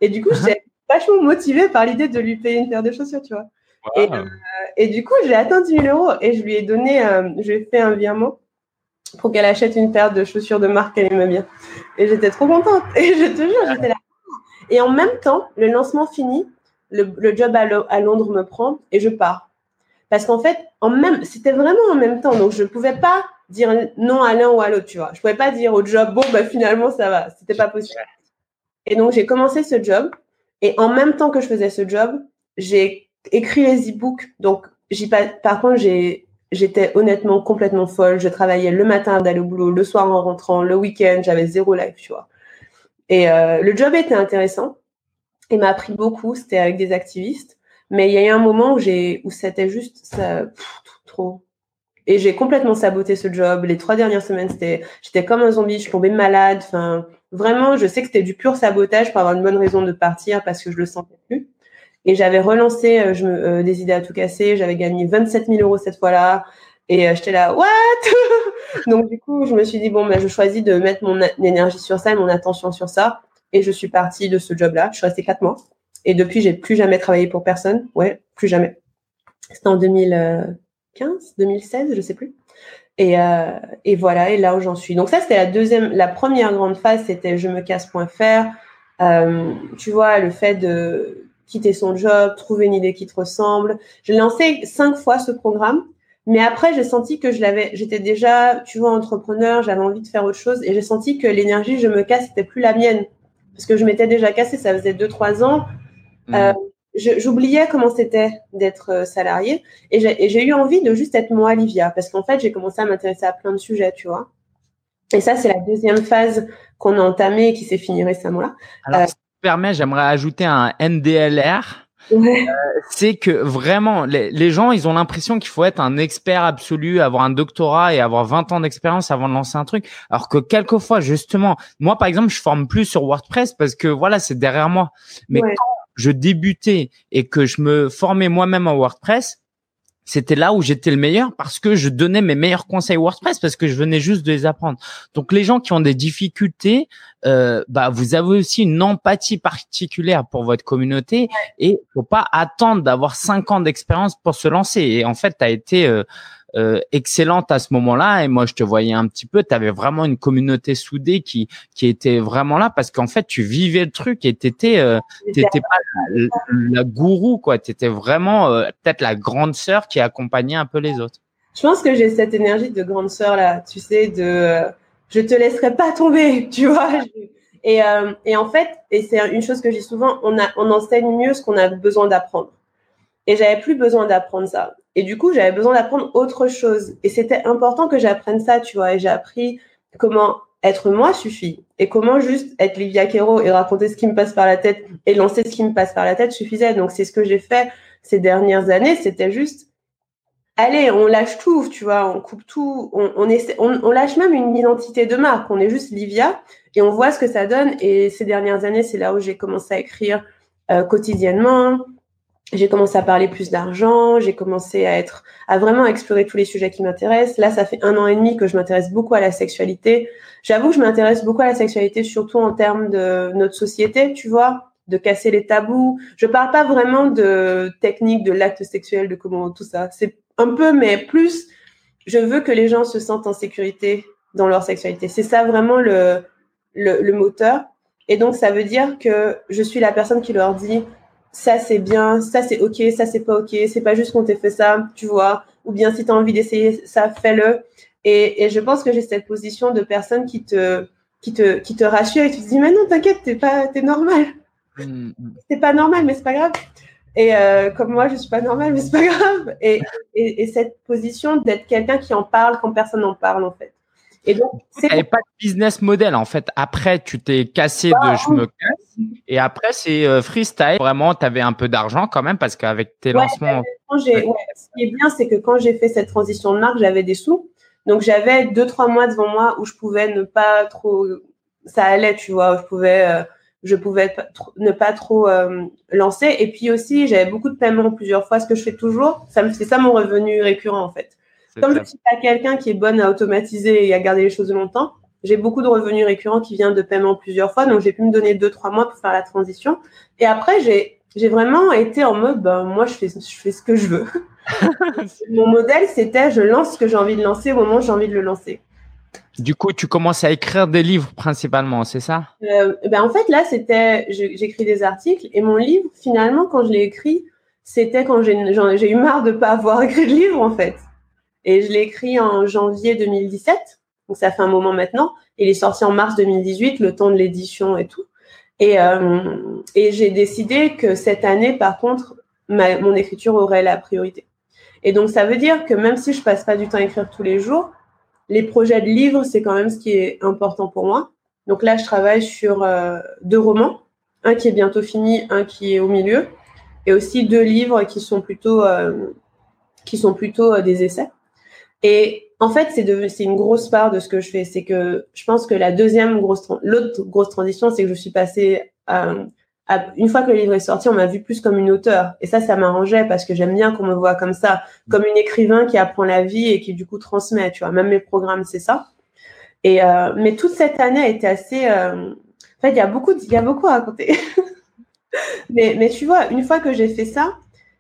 Et du coup, j'étais vachement motivée par l'idée de lui payer une paire de chaussures, tu vois. Et, euh, et, du coup, j'ai atteint 10 000 euros et je lui ai donné, euh, je lui ai fait un virement pour qu'elle achète une paire de chaussures de marque qu'elle aimait bien. Et j'étais trop contente. Et je te jure, j'étais là. Et en même temps, le lancement fini, le, job à, Londres me prend et je pars. Parce qu'en fait, en même, c'était vraiment en même temps. Donc, je ne pouvais pas dire non à l'un ou à l'autre, tu vois. Je ne pouvais pas dire au job, bon, bah, finalement, ça va. C'était pas possible. Et donc, j'ai commencé ce job. Et en même temps que je faisais ce job, j'ai écrit les e-books. Donc, par contre, j'étais honnêtement complètement folle. Je travaillais le matin d'aller au boulot, le soir en rentrant, le week-end, j'avais zéro life, tu vois. Et euh, le job était intéressant. Il m'a appris beaucoup. C'était avec des activistes. Mais il y a eu un moment où j'ai, où c'était juste ça, trop. Et j'ai complètement saboté ce job. Les trois dernières semaines, c'était, j'étais comme un zombie. Je tombais malade. Enfin, vraiment, je sais que c'était du pur sabotage pour avoir une bonne raison de partir parce que je le sentais plus. Et j'avais relancé euh, je me, euh, des idées à tout casser. J'avais gagné 27 000 euros cette fois-là. Et euh, j'étais là, what? Donc du coup, je me suis dit, bon, ben, je choisis de mettre mon énergie sur ça et mon attention sur ça. Et je suis partie de ce job-là. Je suis restée quatre mois. Et depuis, j'ai plus jamais travaillé pour personne. Ouais, plus jamais. C'était en 2015, 2016, je sais plus. Et, euh, et voilà, et là où j'en suis. Donc ça, c'était la deuxième, la première grande phase, c'était je me casse.fr. Euh, tu vois, le fait de quitter son job, trouver une idée qui te ressemble. J'ai lancé cinq fois ce programme, mais après j'ai senti que je l'avais, j'étais déjà, tu vois, entrepreneur, j'avais envie de faire autre chose, et j'ai senti que l'énergie je me casse c'était plus la mienne parce que je m'étais déjà cassée, ça faisait deux trois ans. Mmh. Euh, j'oubliais comment c'était d'être euh, salarié et j'ai eu envie de juste être moi, Olivia, parce qu'en fait, j'ai commencé à m'intéresser à plein de sujets, tu vois. Et ça, c'est la deuxième phase qu'on a entamée et qui s'est finie récemment là. Alors, euh, permets, j'aimerais ajouter un NDLR. Ouais. Euh, c'est que vraiment, les, les, gens, ils ont l'impression qu'il faut être un expert absolu, avoir un doctorat et avoir 20 ans d'expérience avant de lancer un truc. Alors que quelquefois, justement, moi, par exemple, je forme plus sur WordPress parce que voilà, c'est derrière moi. Mais quand je débutais et que je me formais moi-même en WordPress, c'était là où j'étais le meilleur parce que je donnais mes meilleurs conseils WordPress parce que je venais juste de les apprendre. Donc les gens qui ont des difficultés, euh, bah vous avez aussi une empathie particulière pour votre communauté et faut pas attendre d'avoir cinq ans d'expérience pour se lancer. Et en fait, tu as été euh, euh, excellente à ce moment-là. Et moi, je te voyais un petit peu, tu avais vraiment une communauté soudée qui, qui était vraiment là parce qu'en fait, tu vivais le truc et tu n'étais euh, pas la, gourou, quoi. Tu étais vraiment euh, peut-être la grande sœur qui accompagnait un peu les autres. Je pense que j'ai cette énergie de grande sœur là, tu sais, de je te laisserai pas tomber, tu vois. Et, et en fait, et c'est une chose que j'ai souvent, on, a, on enseigne mieux ce qu'on a besoin d'apprendre. Et j'avais plus besoin d'apprendre ça. Et du coup, j'avais besoin d'apprendre autre chose. Et c'était important que j'apprenne ça, tu vois. Et j'ai appris comment être moi suffit. Et comment juste être Livia Kero et raconter ce qui me passe par la tête et lancer ce qui me passe par la tête suffisait. Donc, c'est ce que j'ai fait ces dernières années. C'était juste, allez, on lâche tout, tu vois, on coupe tout. On, on, essaie, on, lâche même une identité de marque. On est juste Livia et on voit ce que ça donne. Et ces dernières années, c'est là où j'ai commencé à écrire euh, quotidiennement j'ai commencé à parler plus d'argent, j'ai commencé à être, à vraiment explorer tous les sujets qui m'intéressent. Là, ça fait un an et demi que je m'intéresse beaucoup à la sexualité. J'avoue que je m'intéresse beaucoup à la sexualité, surtout en termes de notre société, tu vois, de casser les tabous. Je parle pas vraiment de technique, de l'acte sexuel, de comment tout ça. C'est un peu, mais plus, je veux que les gens se sentent en sécurité dans leur sexualité. C'est ça vraiment le, le, le moteur. Et donc, ça veut dire que je suis la personne qui leur dit, ça c'est bien, ça c'est ok, ça c'est pas ok, c'est pas juste qu'on t'ait fait ça, tu vois, ou bien si tu as envie d'essayer ça, fais-le. Et, et, je pense que j'ai cette position de personne qui te, qui te, qui te rassure et tu te dis, mais non, t'inquiète, t'es pas, t'es normal. Mm, mm. C'est pas normal, mais c'est pas grave. Et euh, comme moi, je suis pas normale, mais c'est pas grave. Et, et, et cette position d'être quelqu'un qui en parle quand personne n'en parle, en fait. Et donc, c'est pas de business model en fait. Après, tu t'es cassé de bah, je me casse, et après c'est euh, freestyle. Vraiment, tu avais un peu d'argent quand même parce qu'avec tes lancements. ce qui est bien, c'est que quand j'ai fait cette transition de marque, j'avais des sous. Donc j'avais deux trois mois devant moi où je pouvais ne pas trop, ça allait, tu vois, je pouvais, euh, je pouvais ne pas trop euh, lancer. Et puis aussi, j'avais beaucoup de paiements plusieurs fois, ce que je fais toujours. Ça c'est ça mon revenu récurrent en fait. Comme je ne suis pas quelqu'un qui est bonne à automatiser et à garder les choses longtemps, j'ai beaucoup de revenus récurrents qui viennent de paiement plusieurs fois. Donc, j'ai pu me donner deux, trois mois pour faire la transition. Et après, j'ai, j'ai vraiment été en mode, ben, moi, je fais, je fais ce que je veux. Mon modèle, c'était, je lance ce que j'ai envie de lancer au moment où j'ai envie de le lancer. Du coup, tu commences à écrire des livres principalement, c'est ça? Euh, ben En fait, là, c'était, j'écris des articles et mon livre, finalement, quand je l'ai écrit, c'était quand j'ai eu marre de pas avoir écrit de livre, en fait. Et je l'ai écrit en janvier 2017, donc ça fait un moment maintenant. Il est sorti en mars 2018, le temps de l'édition et tout. Et, euh, et j'ai décidé que cette année, par contre, ma, mon écriture aurait la priorité. Et donc, ça veut dire que même si je passe pas du temps à écrire tous les jours, les projets de livres, c'est quand même ce qui est important pour moi. Donc là, je travaille sur euh, deux romans, un qui est bientôt fini, un qui est au milieu, et aussi deux livres qui sont plutôt, euh, qui sont plutôt euh, des essais. Et en fait, c'est une grosse part de ce que je fais. C'est que je pense que la deuxième grosse, l'autre grosse transition, c'est que je suis passée à, une fois que le livre est sorti, on m'a vu plus comme une auteure. Et ça, ça m'arrangeait parce que j'aime bien qu'on me voit comme ça, comme une écrivain qui apprend la vie et qui du coup transmet. Tu vois, même mes programmes, c'est ça. Et euh, mais toute cette année a été assez. Euh... En fait, il y a beaucoup, il y a beaucoup à raconter. mais mais tu vois, une fois que j'ai fait ça,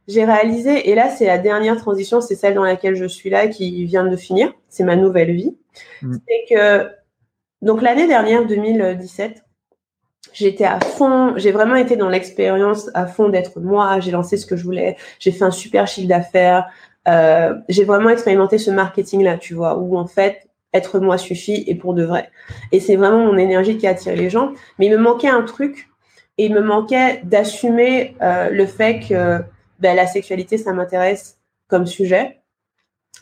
j'ai réalisé. Et là, c'est la dernière transition, c'est celle dans laquelle je suis là, qui vient de finir. C'est ma nouvelle vie. Mm. C'est que donc l'année dernière, 2017 j'étais à fond, j'ai vraiment été dans l'expérience à fond d'être moi, j'ai lancé ce que je voulais, j'ai fait un super chiffre d'affaires, euh, j'ai vraiment expérimenté ce marketing-là, tu vois, où en fait, être moi suffit et pour de vrai. Et c'est vraiment mon énergie qui a attiré les gens. Mais il me manquait un truc, et il me manquait d'assumer euh, le fait que ben, la sexualité, ça m'intéresse comme sujet.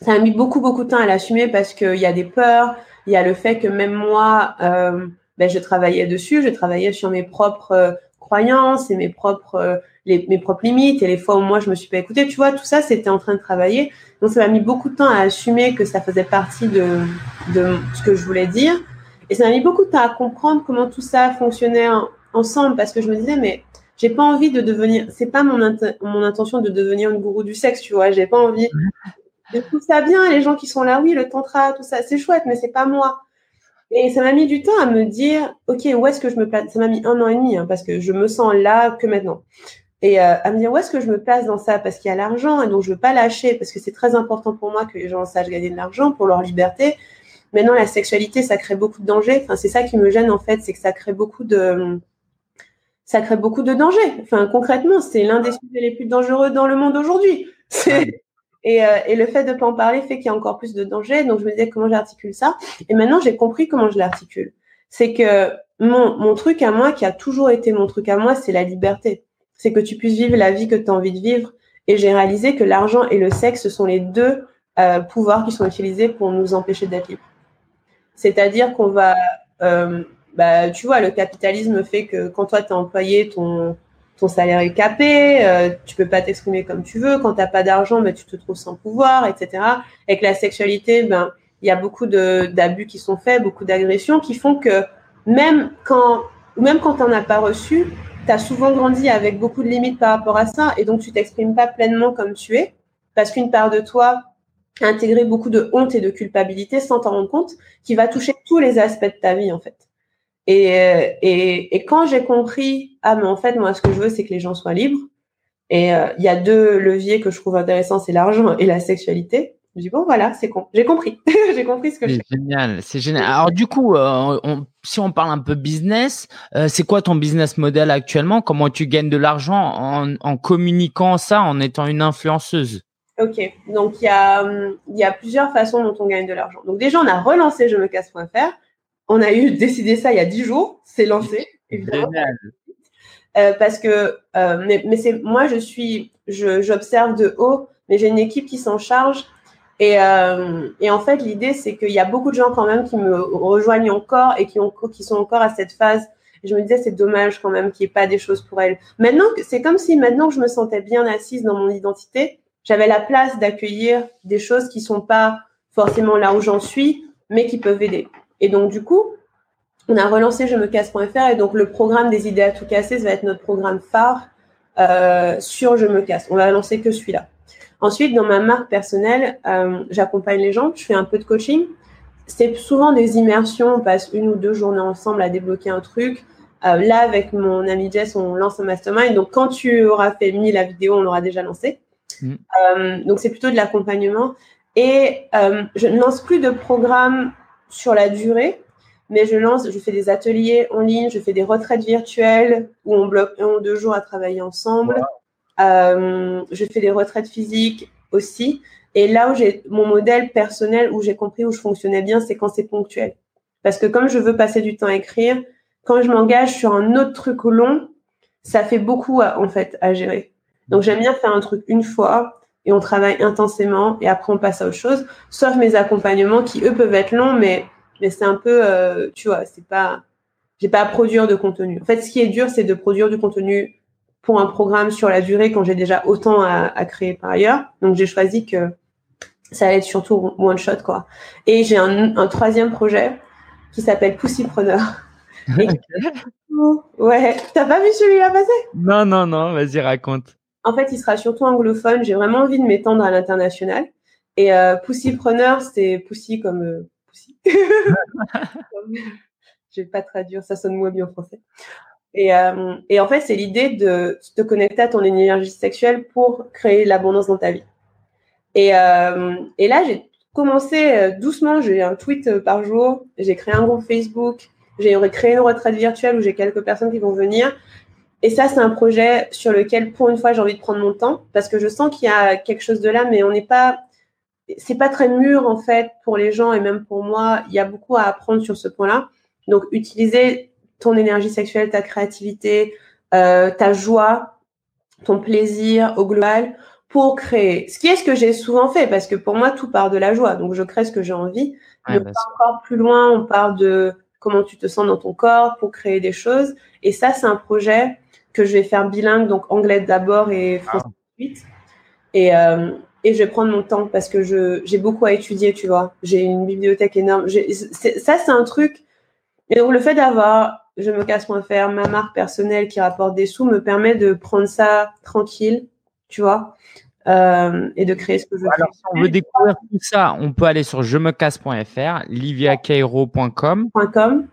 Ça a mis beaucoup, beaucoup de temps à l'assumer parce qu'il y a des peurs, il y a le fait que même moi, euh, ben, je travaillais dessus, je travaillais sur mes propres euh, croyances et mes propres euh, les, mes propres limites et les fois où moi je me suis pas écoutée. Tu vois, tout ça c'était en train de travailler. Donc ça m'a mis beaucoup de temps à assumer que ça faisait partie de, de ce que je voulais dire. Et ça m'a mis beaucoup de temps à comprendre comment tout ça fonctionnait ensemble parce que je me disais mais j'ai pas envie de devenir c'est pas mon mon intention de devenir une gourou du sexe, tu vois, j'ai pas envie de tout ça bien les gens qui sont là oui, le tantra, tout ça, c'est chouette mais c'est pas moi. Et ça m'a mis du temps à me dire, OK, où est-ce que je me place? Ça m'a mis un an et demi, hein, parce que je me sens là que maintenant. Et euh, à me dire, où est-ce que je me place dans ça? Parce qu'il y a l'argent, et donc je veux pas lâcher, parce que c'est très important pour moi que les gens sachent gagner de l'argent pour leur liberté. Maintenant, la sexualité, ça crée beaucoup de dangers. Enfin, c'est ça qui me gêne, en fait, c'est que ça crée beaucoup de... Ça crée beaucoup de dangers. Enfin, concrètement, c'est l'un des sujets les plus dangereux dans le monde aujourd'hui. C'est et, euh, et, le fait de pas en parler fait qu'il y a encore plus de danger. Donc je me disais comment j'articule ça? Et maintenant j'ai compris comment je l'articule. C'est que mon, mon truc à moi, qui a toujours été mon truc à moi, c'est la liberté. C'est que tu puisses vivre la vie que tu as envie de vivre. Et j'ai réalisé que l'argent et le sexe sont les deux euh, pouvoirs qui sont utilisés pour nous empêcher d'être libres. C'est-à-dire qu'on va, euh, bah, tu vois, le capitalisme fait que quand toi, tu es employé, ton, ton salaire est capé, euh, tu peux pas t'exprimer comme tu veux. Quand t'as pas d'argent, ben, tu te trouves sans pouvoir, etc. Avec la sexualité, ben il y a beaucoup d'abus qui sont faits, beaucoup d'agressions qui font que même quand ou même quand t'en as pas reçu, tu as souvent grandi avec beaucoup de limites par rapport à ça et donc tu t'exprimes pas pleinement comme tu es parce qu'une part de toi a intégré beaucoup de honte et de culpabilité sans t'en rendre compte qui va toucher tous les aspects de ta vie en fait. Et, et, et quand j'ai compris, ah, mais en fait, moi, ce que je veux, c'est que les gens soient libres. Et euh, il y a deux leviers que je trouve intéressants, c'est l'argent et la sexualité. Je dis, bon, voilà, c'est con. J'ai compris. j'ai compris ce que je fais. Génial, c'est génial. Alors, du coup, euh, on, si on parle un peu business, euh, c'est quoi ton business model actuellement? Comment tu gagnes de l'argent en, en communiquant ça, en étant une influenceuse? Ok, donc il y, a, il y a plusieurs façons dont on gagne de l'argent. Donc déjà, on a relancé je me casse.fr on a eu décidé ça il y a dix jours, c'est lancé, évidemment. Euh, parce que, euh, mais, mais c'est moi, je suis, j'observe de haut, mais j'ai une équipe qui s'en charge. Et, euh, et en fait, l'idée, c'est qu'il y a beaucoup de gens quand même qui me rejoignent encore et qui, ont, qui sont encore à cette phase. Je me disais, c'est dommage quand même qu'il n'y ait pas des choses pour elles. Maintenant, c'est comme si maintenant que je me sentais bien assise dans mon identité, j'avais la place d'accueillir des choses qui sont pas forcément là où j'en suis, mais qui peuvent aider. Et donc, du coup, on a relancé je me casse.fr et donc le programme des idées à tout casser, ça va être notre programme phare euh, sur je me casse. On va lancer que celui-là. Ensuite, dans ma marque personnelle, euh, j'accompagne les gens, je fais un peu de coaching. C'est souvent des immersions, on passe une ou deux journées ensemble à débloquer un truc. Euh, là, avec mon ami Jess, on lance un mastermind. Donc, quand tu auras fait mis la vidéo, on l'aura déjà lancé. Mm. donc, c'est plutôt de l'accompagnement. Et je ne lance plus de programme sur la durée, mais je lance, je fais des ateliers en ligne, je fais des retraites virtuelles où on bloque un ou deux jours à travailler ensemble. Euh, je fais des retraites physiques aussi. Et là où j'ai mon modèle personnel, où j'ai compris où je fonctionnais bien, c'est quand c'est ponctuel. Parce que comme je veux passer du temps à écrire, quand je m'engage sur un autre truc long, ça fait beaucoup en fait à gérer. Donc j'aime bien faire un truc une fois et on travaille intensément et après on passe à autre chose. Sauf mes accompagnements qui eux peuvent être longs, mais mais c'est un peu, euh, tu vois, c'est pas, j'ai pas à produire de contenu. En fait, ce qui est dur, c'est de produire du contenu pour un programme sur la durée quand j'ai déjà autant à, à créer par ailleurs. Donc j'ai choisi que ça allait être surtout one shot quoi. Et j'ai un, un troisième projet qui s'appelle Poussipreneur. ouais, t'as pas vu celui-là passer? Non, non, non, vas-y, raconte. En fait, il sera surtout anglophone. J'ai vraiment envie de m'étendre à l'international. Et euh, Poussipreneur, c'est Poussy comme euh, Poussy. Je vais pas traduire, ça sonne moins bien en français. Et, euh, et en fait, c'est l'idée de te connecter à ton énergie sexuelle pour créer l'abondance dans ta vie. Et, euh, et là, j'ai commencé euh, doucement. J'ai un tweet par jour. J'ai créé un groupe Facebook. J'ai créé une retraite virtuelle où j'ai quelques personnes qui vont venir. Et ça, c'est un projet sur lequel, pour une fois, j'ai envie de prendre mon temps parce que je sens qu'il y a quelque chose de là, mais on n'est pas, c'est pas très mûr en fait pour les gens et même pour moi. Il y a beaucoup à apprendre sur ce point-là. Donc, utiliser ton énergie sexuelle, ta créativité, euh, ta joie, ton plaisir au global pour créer. Ce qui est ce que j'ai souvent fait parce que pour moi, tout part de la joie. Donc, je crée ce que j'ai envie. Ouais, Mais on part encore plus loin, on part de comment tu te sens dans ton corps pour créer des choses. Et ça, c'est un projet que je vais faire bilingue, donc anglais d'abord et français ensuite. Et, euh, et je vais prendre mon temps parce que je j'ai beaucoup à étudier, tu vois. J'ai une bibliothèque énorme. J'ai- c'est- Ça, c'est un truc. Et donc, le fait d'avoir je me casse.fr, ma marque personnelle qui rapporte des sous me permet de prendre ça tranquille, tu vois, euh, et de créer ce que je veux. Alors, si on veut découvrir tout ça, on peut aller sur je me casse.fr, liviacairo.com .com.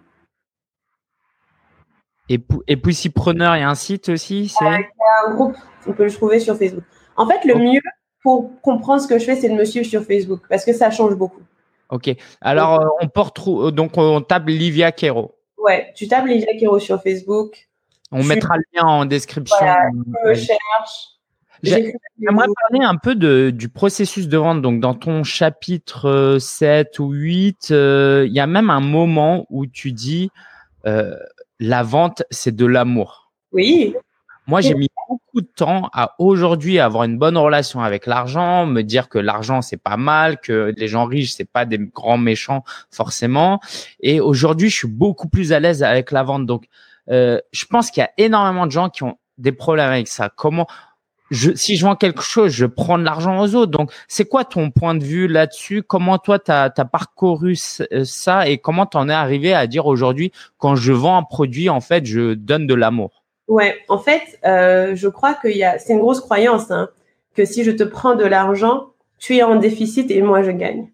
et, et Poussipreneur, il y a un site aussi, c'est? Un groupe, on peut le trouver sur Facebook. En fait, le mieux pour comprendre ce que je fais, c'est de me suivre sur Facebook parce que ça change beaucoup. Ok. Alors, euh, on peut retrou- donc on tape Livia Cairo. Ouais, tu tapes Livia Kero sur Facebook, On mettra le lien en description. Voilà, tu me cherches. J'aimerais parler un peu de, du processus de vente. Donc, dans ton chapitre euh, 7 ou 8, euh, il y a même un moment où tu dis euh, la vente, c'est de l'amour. Oui, Moi, j'ai mis beaucoup de temps à aujourd'hui avoir une bonne relation avec l'argent, me dire que l'argent c'est pas mal, que les gens riches c'est pas des grands méchants forcément. Et aujourd'hui, je suis beaucoup plus à l'aise avec la vente. Donc, euh, je pense qu'il y a énormément de gens qui ont des problèmes avec ça. Comment je, si je vends quelque chose, je prends de l'argent aux autres. Donc, c'est quoi ton point de vue là-dessus? Comment toi, tu as, parcouru euh, ça et comment tu en es arrivé à dire aujourd'hui, quand je vends un produit, en fait, je donne de l'amour? Ouais. En fait, euh, je crois qu'il y a, c'est une grosse croyance, hein, que si je te prends de l'argent, tu es en déficit et moi je gagne.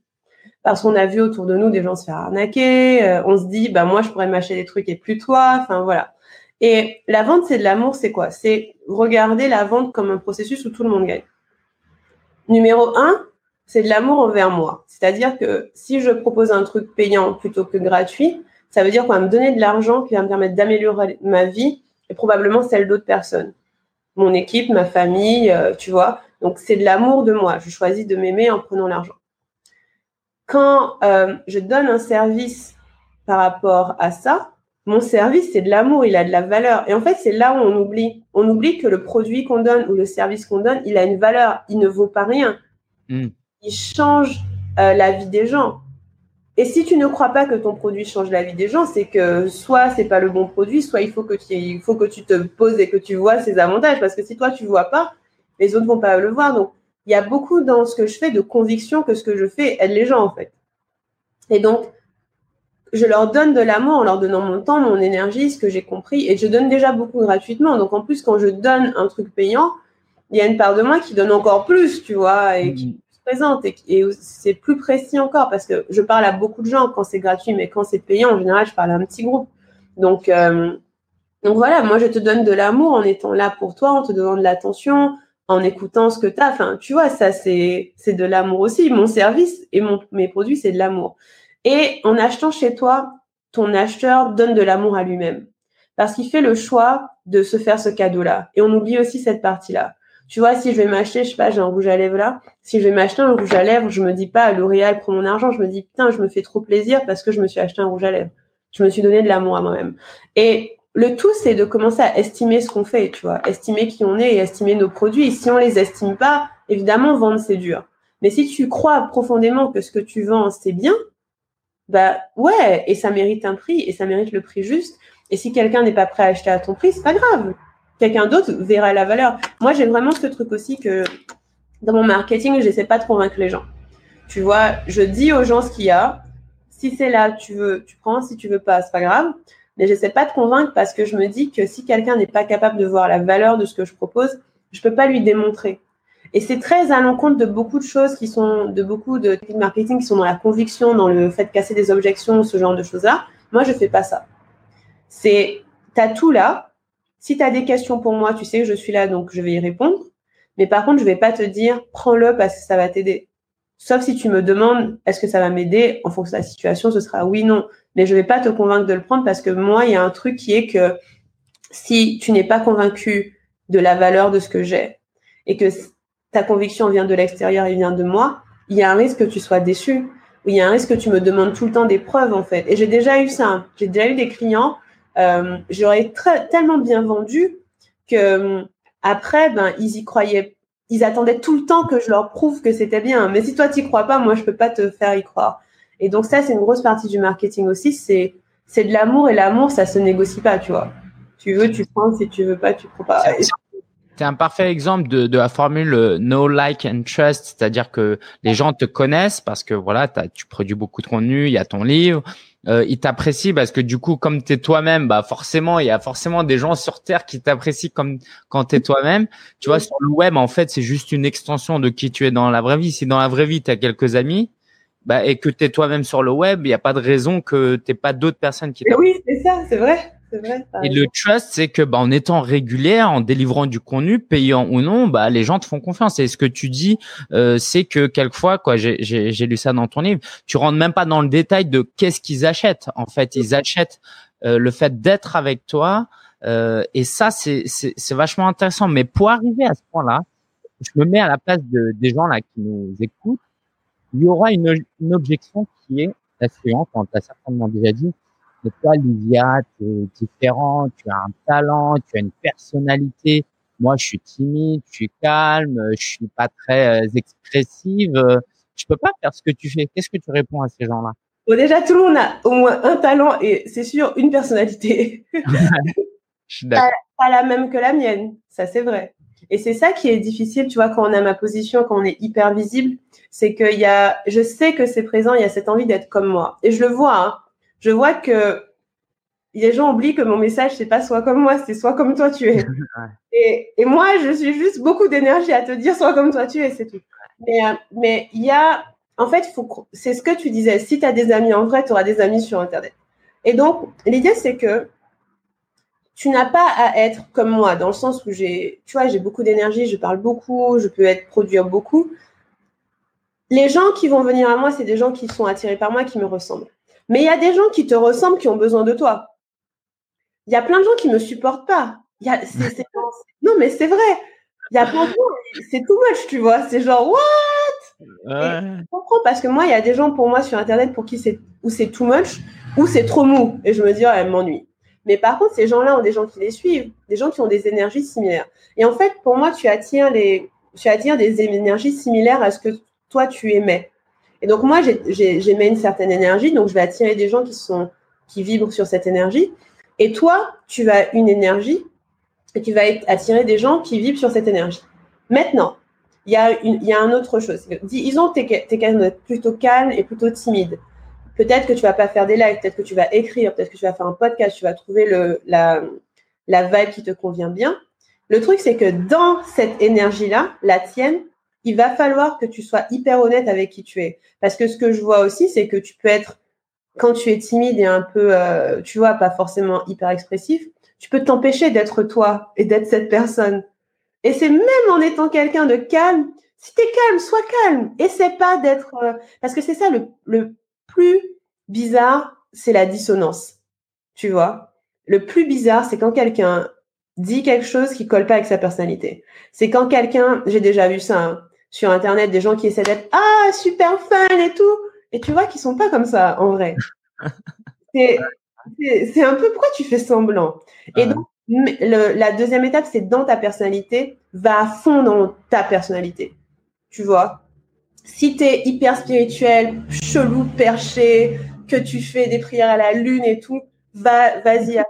Parce qu'on a vu autour de nous des gens se faire arnaquer, euh, on se dit, bah moi je pourrais m'acheter des trucs et plus toi, enfin voilà. Et la vente, c'est de l'amour, c'est quoi? C'est regarder la vente comme un processus où tout le monde gagne. Numéro un, c'est de l'amour envers moi. C'est-à-dire que si je propose un truc payant plutôt que gratuit, ça veut dire qu'on va me donner de l'argent qui va me permettre d'améliorer ma vie et probablement celle d'autres personnes. Mon équipe, ma famille, euh, tu vois. Donc c'est de l'amour de moi. Je choisis de m'aimer en prenant l'argent. Quand euh, je donne un service par rapport à ça, mon service, c'est de l'amour, il a de la valeur. Et en fait, c'est là où on oublie. On oublie que le produit qu'on donne ou le service qu'on donne, il a une valeur. Il ne vaut pas rien. Mm. Il change euh, la vie des gens. Et si tu ne crois pas que ton produit change la vie des gens, c'est que soit c'est pas le bon produit, soit il faut que tu, il faut que tu te poses et que tu vois ses avantages. Parce que si toi tu vois pas, les autres vont pas le voir. Donc il y a beaucoup dans ce que je fais de conviction que ce que je fais aide les gens en fait. Et donc je leur donne de l'amour en leur donnant mon temps, mon énergie, ce que j'ai compris, et je donne déjà beaucoup gratuitement. Donc en plus, quand je donne un truc payant, il y a une part de moi qui donne encore plus, tu vois, et qui se présente, et, et c'est plus précis encore, parce que je parle à beaucoup de gens quand c'est gratuit, mais quand c'est payant, en général, je parle à un petit groupe. Donc, euh, donc voilà, moi je te donne de l'amour en étant là pour toi, en te donnant de l'attention, en écoutant ce que tu as. Enfin, tu vois, ça c'est c'est de l'amour aussi. Mon service et mon, mes produits, c'est de l'amour. Et en achetant chez toi, ton acheteur donne de l'amour à lui-même. Parce qu'il fait le choix de se faire ce cadeau-là. Et on oublie aussi cette partie-là. Tu vois, si je vais m'acheter, je sais pas, j'ai un rouge à lèvres là. Si je vais m'acheter un rouge à lèvres, je me dis pas, L'Oréal prend mon argent. Je me dis, putain, je me fais trop plaisir parce que je me suis acheté un rouge à lèvres. Je me suis donné de l'amour à moi-même. Et le tout, c'est de commencer à estimer ce qu'on fait, tu vois, estimer qui on est et estimer nos produits. Si on les estime pas, évidemment, vendre, c'est dur. Mais si tu crois profondément que ce que tu vends, c'est bien, bah ouais, et ça mérite un prix, et ça mérite le prix juste. Et si quelqu'un n'est pas prêt à acheter à ton prix, c'est pas grave. Quelqu'un d'autre verra la valeur. Moi, j'ai vraiment ce truc aussi que dans mon marketing, j'essaie pas de convaincre les gens. Tu vois, je dis aux gens ce qu'il y a. Si c'est là, tu veux, tu prends. Si tu veux pas, c'est pas grave. Mais j'essaie pas de convaincre parce que je me dis que si quelqu'un n'est pas capable de voir la valeur de ce que je propose, je peux pas lui démontrer. Et c'est très à l'encontre de beaucoup de choses qui sont, de beaucoup de marketing qui sont dans la conviction, dans le fait de casser des objections, ce genre de choses-là. Moi, je fais pas ça. C'est, t'as tout là. Si tu as des questions pour moi, tu sais que je suis là, donc je vais y répondre. Mais par contre, je vais pas te dire, prends-le parce que ça va t'aider. Sauf si tu me demandes, est-ce que ça va m'aider? En fonction de la situation, ce sera oui, non. Mais je vais pas te convaincre de le prendre parce que moi, il y a un truc qui est que si tu n'es pas convaincu de la valeur de ce que j'ai et que ta conviction vient de l'extérieur et vient de moi, il y a un risque que tu sois déçu. Ou il y a un risque que tu me demandes tout le temps des preuves, en fait. Et j'ai déjà eu ça. J'ai déjà eu des clients, euh, j'aurais tellement bien vendu que euh, après, ben, ils y croyaient. Ils attendaient tout le temps que je leur prouve que c'était bien. Mais si toi, tu crois pas, moi, je peux pas te faire y croire. Et donc, ça, c'est une grosse partie du marketing aussi. C'est, c'est de l'amour et l'amour, ça se négocie pas, tu vois. Tu veux, tu prends. Si tu veux pas, tu prends pas tu un parfait exemple de, de la formule euh, no like and trust, c'est-à-dire que les gens te connaissent parce que voilà, tu produis beaucoup de contenu, il y a ton livre, euh, ils t'apprécient parce que du coup, comme tu es toi-même, bah forcément, il y a forcément des gens sur terre qui t'apprécient comme quand tu es toi-même. Tu vois, sur le web, en fait, c'est juste une extension de qui tu es dans la vraie vie. Si dans la vraie vie, tu as quelques amis, bah, et que tu es toi-même sur le web, il n'y a pas de raison que tu pas d'autres personnes qui Oui, c'est ça, c'est vrai. Vrai, et le trust, c'est que bah, en étant régulier, en délivrant du contenu, payant ou non, bah, les gens te font confiance. Et ce que tu dis, euh, c'est que quelquefois, quoi, j'ai lu ça dans ton livre, tu rentres même pas dans le détail de qu'est-ce qu'ils achètent. En fait, ils achètent euh, le fait d'être avec toi. Euh, et ça, c'est vachement intéressant. Mais pour arriver à ce point-là, je me mets à la place de, des gens là qui nous écoutent. Il y aura une, une objection qui est la suivante, on t'a certainement déjà dit, mais toi, Livia, tu es différent, tu as un talent, tu as une personnalité. Moi, je suis timide, je suis calme, je suis pas très euh, expressive. Je peux pas faire ce que tu fais. Qu'est-ce que tu réponds à ces gens-là? Bon, déjà, tout le monde a au moins un talent et c'est sûr une personnalité. je suis pas, pas la même que la mienne, ça c'est vrai. Et c'est ça qui est difficile, tu vois, quand on a ma position, quand on est hyper visible, c'est qu'il y a, je sais que c'est présent, il y a cette envie d'être comme moi. Et je le vois, hein je vois que les gens oublient que mon message, c'est pas soit comme moi, c'est soit comme toi tu es. et, et, moi, je suis juste beaucoup d'énergie à te dire soit comme toi tu es, c'est tout. Mais euh, mais il y a, en fait, c'est ce que tu disais. Si tu as des amis en vrai, tu auras des amis sur Internet. Et donc, l'idée, c'est que tu n'as pas à être comme moi, dans le sens où j'ai, tu vois, j'ai beaucoup d'énergie, je parle beaucoup, je peux être produire beaucoup. Les gens qui vont venir à moi, c'est des gens qui sont attirés par moi, qui me ressemblent. Mais il y a des gens qui te ressemblent, qui ont besoin de toi. Il y a plein de gens qui me supportent pas. Y a, non, mais c'est vrai. Il y a plein de gens, c'est too much, tu vois. C'est genre, what? je comprends parce que moi, il y a des gens pour moi sur Internet pour qui c'est, ou c'est too much, ou c'est trop mou. Et je me dis, oh, elle m'ennuie. Mais par contre, ces gens-là ont des gens qui les suivent, des gens qui ont des énergies similaires. Et en fait, pour moi, tu attires les, tu attires des énergies similaires à ce que toi tu aimais. Et donc moi, j'émets une certaine énergie, donc je vais attirer des gens qui sont qui vibrent sur cette énergie. Et toi, tu as une énergie et tu vas attirer des gens qui vibrent sur cette énergie. Maintenant, il y a, une, il y a un autre chose. Disons que tu es, es plutôt calme et plutôt timide. Peut-être que tu vas pas faire des lives, peut-être que tu vas écrire, peut-être que tu vas faire un podcast, tu vas trouver la, la vibe qui te convient bien. Le truc, c'est que dans cette énergie-là, la tienne, il va falloir que tu sois hyper honnête avec qui tu es. Parce que ce que je vois aussi, c'est que tu peux être, quand tu es timide et un peu, euh, tu vois, pas forcément hyper expressif, tu peux t'empêcher d'être toi et d'être cette personne. Et c'est même en étant quelqu'un de calme, si tu es calme, sois calme. Essaie pas d'être... Euh, parce que c'est ça le plus bizarre, c'est la dissonance. Tu vois? Le plus bizarre, c'est quand quelqu'un dit quelque chose qui colle pas avec sa personnalité. C'est quand quelqu'un, j'ai déjà vu ça hein, sur internet, des gens qui essaient d'être ah super fun et tout, et tu vois qu'ils sont pas comme ça en vrai. c'est un peu pourquoi tu fais semblant. Et donc la deuxième étape, c'est dans ta personnalité, va à fond dans ta personnalité. Tu vois? Si tu hyper spirituel, chelou, perché, que tu fais des prières à la lune et tout, va, vas-y à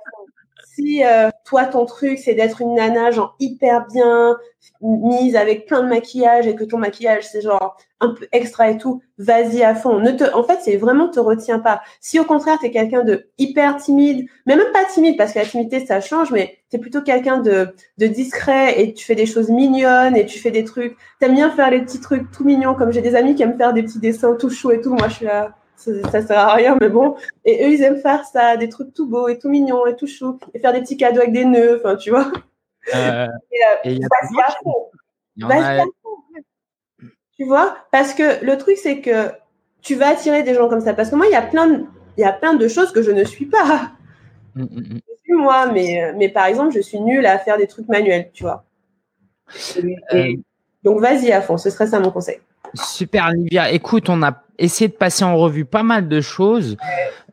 si euh, toi ton truc c'est d'être une nana genre hyper bien mise avec plein de maquillage et que ton maquillage c'est genre un peu extra et tout, vas-y à fond. Ne te, en fait, c'est vraiment te retiens pas. Si au contraire t'es quelqu'un de hyper timide, mais même pas timide parce que la timidité ça change, mais t'es plutôt quelqu'un de, de discret et tu fais des choses mignonnes et tu fais des trucs. T'aimes bien faire les petits trucs tout mignons comme j'ai des amis qui aiment faire des petits dessins tout chauds et tout. Moi je suis là ça, sert à rien, mais bon. Et eux, ils aiment faire ça, des trucs tout beaux et tout mignons et tout chou, et faire des petits cadeaux avec des nœuds, enfin, tu vois. Euh, et, euh, y Tu vois Parce que le truc, c'est que tu vas attirer des gens comme ça. Parce que moi, il y a plein de, il y a plein de choses que je ne suis pas. Mm, mm, mm. Je suis moi, mais, mais par exemple, je suis nulle à faire des trucs manuels, tu vois. Euh. donc, vas-y à fond, ce serait ça mon conseil. Super, Olivia. Écoute, on a essayé de passer en revue pas mal de choses.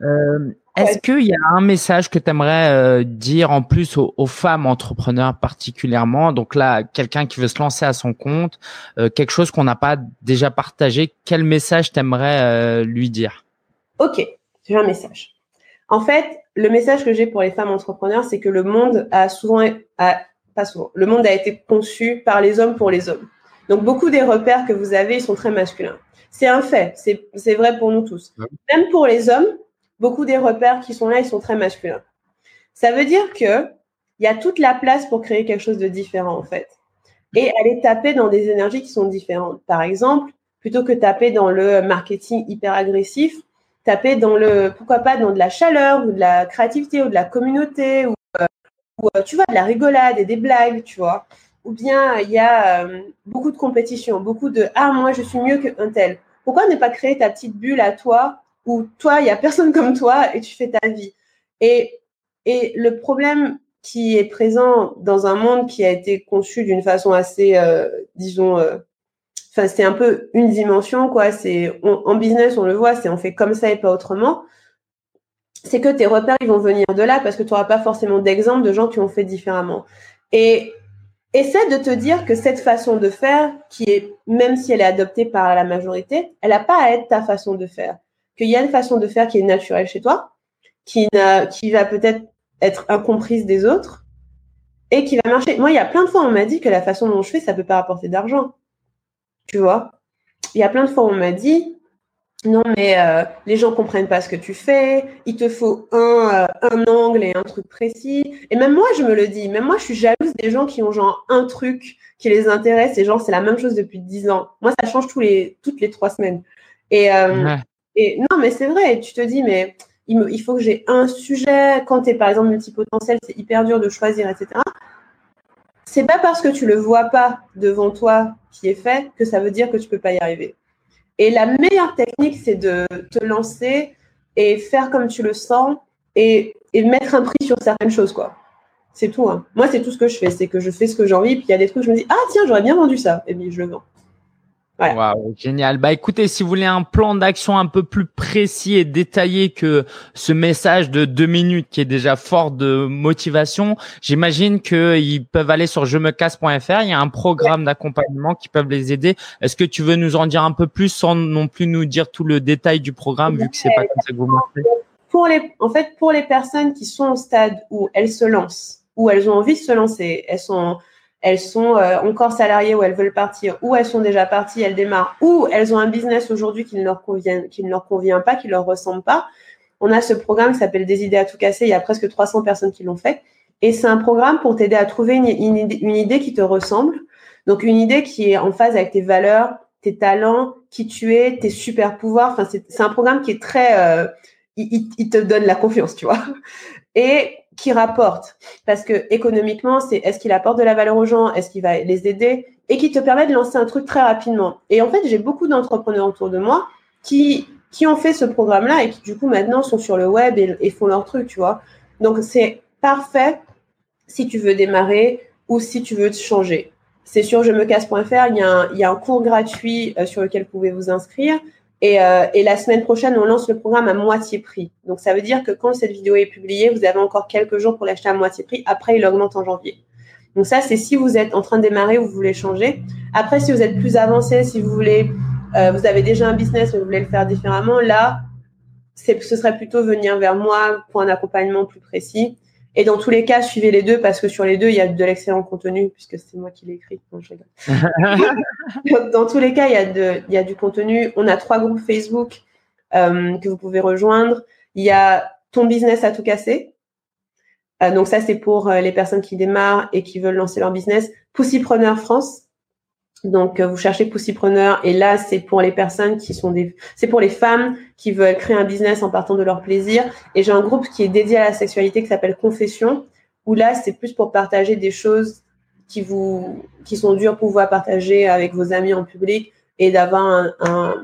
Euh, est-ce qu'il y a un message que tu aimerais euh, dire en plus aux, femmes entrepreneurs particulièrement? Donc là, quelqu'un qui veut se lancer à son compte, euh, quelque chose qu'on n'a pas déjà partagé, quel message t'aimerais lui dire? Ok, j'ai un message. En fait, le message que j'ai pour les femmes entrepreneurs, c'est que le monde a souvent, a, pas souvent, le monde a été conçu par les hommes pour les hommes. Donc beaucoup des repères que vous avez, ils sont très masculins. C'est un fait, c'est vrai pour nous tous. Même pour les hommes, beaucoup des repères qui sont là, ils sont très masculins. Ça veut dire que il y a toute la place pour créer quelque chose de différent en fait. Et aller taper dans des énergies qui sont différentes. Par exemple, plutôt que taper dans le marketing hyper agressif, taper dans le, pourquoi pas, dans de la chaleur ou de la créativité ou de la communauté ou, euh, ou euh, tu vois, de la rigolade et des blagues, tu vois ou bien il y a euh, beaucoup de compétition, beaucoup de ah moi je suis mieux qu'un tel. Pourquoi ne pas créer ta petite bulle à toi où toi il y a personne comme toi et tu fais ta vie? Et et le problème qui est présent dans un monde qui a été conçu d'une façon assez euh, disons euh, enfin c'est un peu une dimension quoi, c'est en business on le voit, c'est on fait comme ça et pas autrement. C'est que tes repères ils vont venir de là parce que tu n'auras pas forcément d'exemple de gens qui ont fait différemment. Et essaie de te dire que cette façon de faire, qui est, même si elle est adoptée par la majorité, elle n'a pas à être ta façon de faire. Qu'il y a une façon de faire qui est naturelle chez toi, qui, qui va peut-être être incomprise des autres et qui va marcher. Moi, il y a plein de fois, on m'a dit que la façon dont je fais, ça peut pas apporter d'argent. Tu vois? Il y a plein de fois, on m'a dit, non, mais euh, les gens comprennent pas ce que tu fais. Il te faut un, euh, un angle et un truc précis. Et même moi, je me le dis. Même moi, je suis jalouse des gens qui ont genre un truc qui les intéresse. Et genre, c'est la même chose depuis dix ans. Moi, ça change tous les, toutes les trois semaines. Et, euh, et non, mais c'est vrai. Tu te dis, mais il, me, il faut que j'ai un sujet. Quand tu es par exemple multipotentiel, c'est hyper dur de choisir, etc. C'est pas parce que tu le vois pas devant toi qui est fait que ça veut dire que tu peux pas y arriver. Et la meilleure technique, c'est de te lancer et faire comme tu le sens et, et mettre un prix sur certaines choses, quoi. C'est tout. Hein. Moi, c'est tout ce que je fais. C'est que je fais ce que j'ai envie. Puis il y a des trucs, je me dis, ah tiens, j'aurais bien vendu ça. Et puis je le vends. Wow, génial. Bah écoutez, si vous voulez un plan d'action un peu plus précis et détaillé que ce message de deux minutes qui est déjà fort de motivation, j'imagine qu'ils peuvent aller sur je me casse.fr. Il y a un programme d'accompagnement qui peuvent les aider. Est-ce que tu veux nous en dire un peu plus sans non plus nous dire tout le détail du programme vu que c'est pas comme ça que vous montrez Pour les, en fait, pour les personnes qui sont au stade où elles se lancent, où elles ont envie de se lancer, elles sont elles sont euh, encore salariées ou elles veulent partir, ou elles sont déjà parties, elles démarrent, ou elles ont un business aujourd'hui qui ne leur convient, qui ne leur convient pas, qui leur ressemble pas. On a ce programme qui s'appelle Des idées à tout casser. Il y a presque 300 personnes qui l'ont fait. Et c'est un programme pour t'aider à trouver une, une, idée qui te ressemble. Donc, une idée qui est en phase avec tes valeurs, tes talents, qui tu es, tes super pouvoirs. Enfin, c'est un programme qui est très, euh, il, il, te donne la confiance, tu vois. Et qui rapporte. Parce que économiquement, c'est est-ce qu'il apporte de la valeur aux gens, est-ce qu'il va les aider, et qui te permet de lancer un truc très rapidement. Et en fait, j'ai beaucoup d'entrepreneurs autour de moi qui qui ont fait ce programme-là et qui du coup maintenant sont sur le web et, font leur truc, tu vois. Donc c'est parfait si tu veux démarrer ou si tu veux te changer. C'est sur je me casse.fr, il, y a un, il y a un cours gratuit euh, sur lequel vous pouvez vous inscrire. Et, euh, la semaine prochaine, on lance le programme à moitié prix. Donc ça veut dire que quand cette vidéo est publiée, vous avez encore quelques jours pour l'acheter à moitié prix. Après, il augmente en janvier. Donc ça, c'est si vous êtes en train de démarrer ou vous voulez changer. Après, si vous êtes plus avancé, si vous voulez euh, vous avez déjà un business mais vous voulez le faire différemment, là, ce serait plutôt venir vers moi pour un accompagnement plus précis. Et dans tous les cas, suivez les deux parce que sur les deux, il y a de l'excellent contenu puisque c'est moi qui l'ai écrit. dans tous les cas, il y, a de, il y a du contenu. On a trois groupes Facebook euh, que vous pouvez rejoindre. Il y a ton business à tout casser. Euh, donc ça, c'est pour les personnes qui démarrent et qui veulent lancer leur business. Poussipreneur France, donc, euh, vous cherchez Poussipreneur et là, c'est pour les personnes qui sont des, c'est pour les femmes qui veulent créer un business en partant de leur plaisir. Et j'ai un groupe qui est dédié à la sexualité qui s'appelle Confession, où là, c'est plus pour partager des choses qui vous, qui sont dures pour vous partager avec vos amis en public et d'avoir un,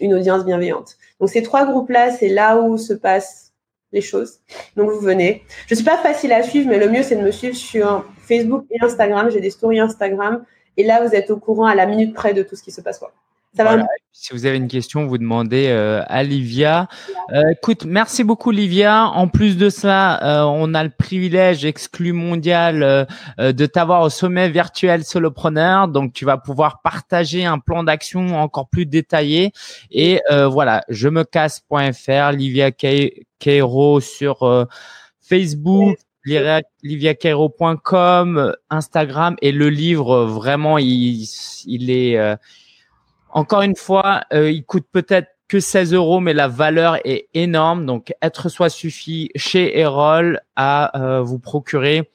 une audience bienveillante. Donc, ces trois groupes-là, c'est là où se passent les choses. Donc, vous venez. Je suis pas facile à suivre, mais le mieux, c'est de me suivre sur Facebook et Instagram. J'ai des stories Instagram et là, vous êtes au courant à la minute près de tout ce qui se passe. Quoi. Ça va Si vous avez une question, vous demandez euh, à Livia. Euh, écoute, merci beaucoup Livia. En plus de ça, euh, on a le privilège exclu mondial de t'avoir au sommet virtuel solopreneur. Donc, tu vas pouvoir partager un plan d'action encore plus détaillé. Et voilà, je me casse.fr, Livia Cairo sur Facebook, liviacairo.com, Instagram et le livre vraiment il, il est euh, encore une fois euh, il coûte peut-être que 16 euros mais la valeur est énorme donc être soi suffit chez Erol à euh, vous procurer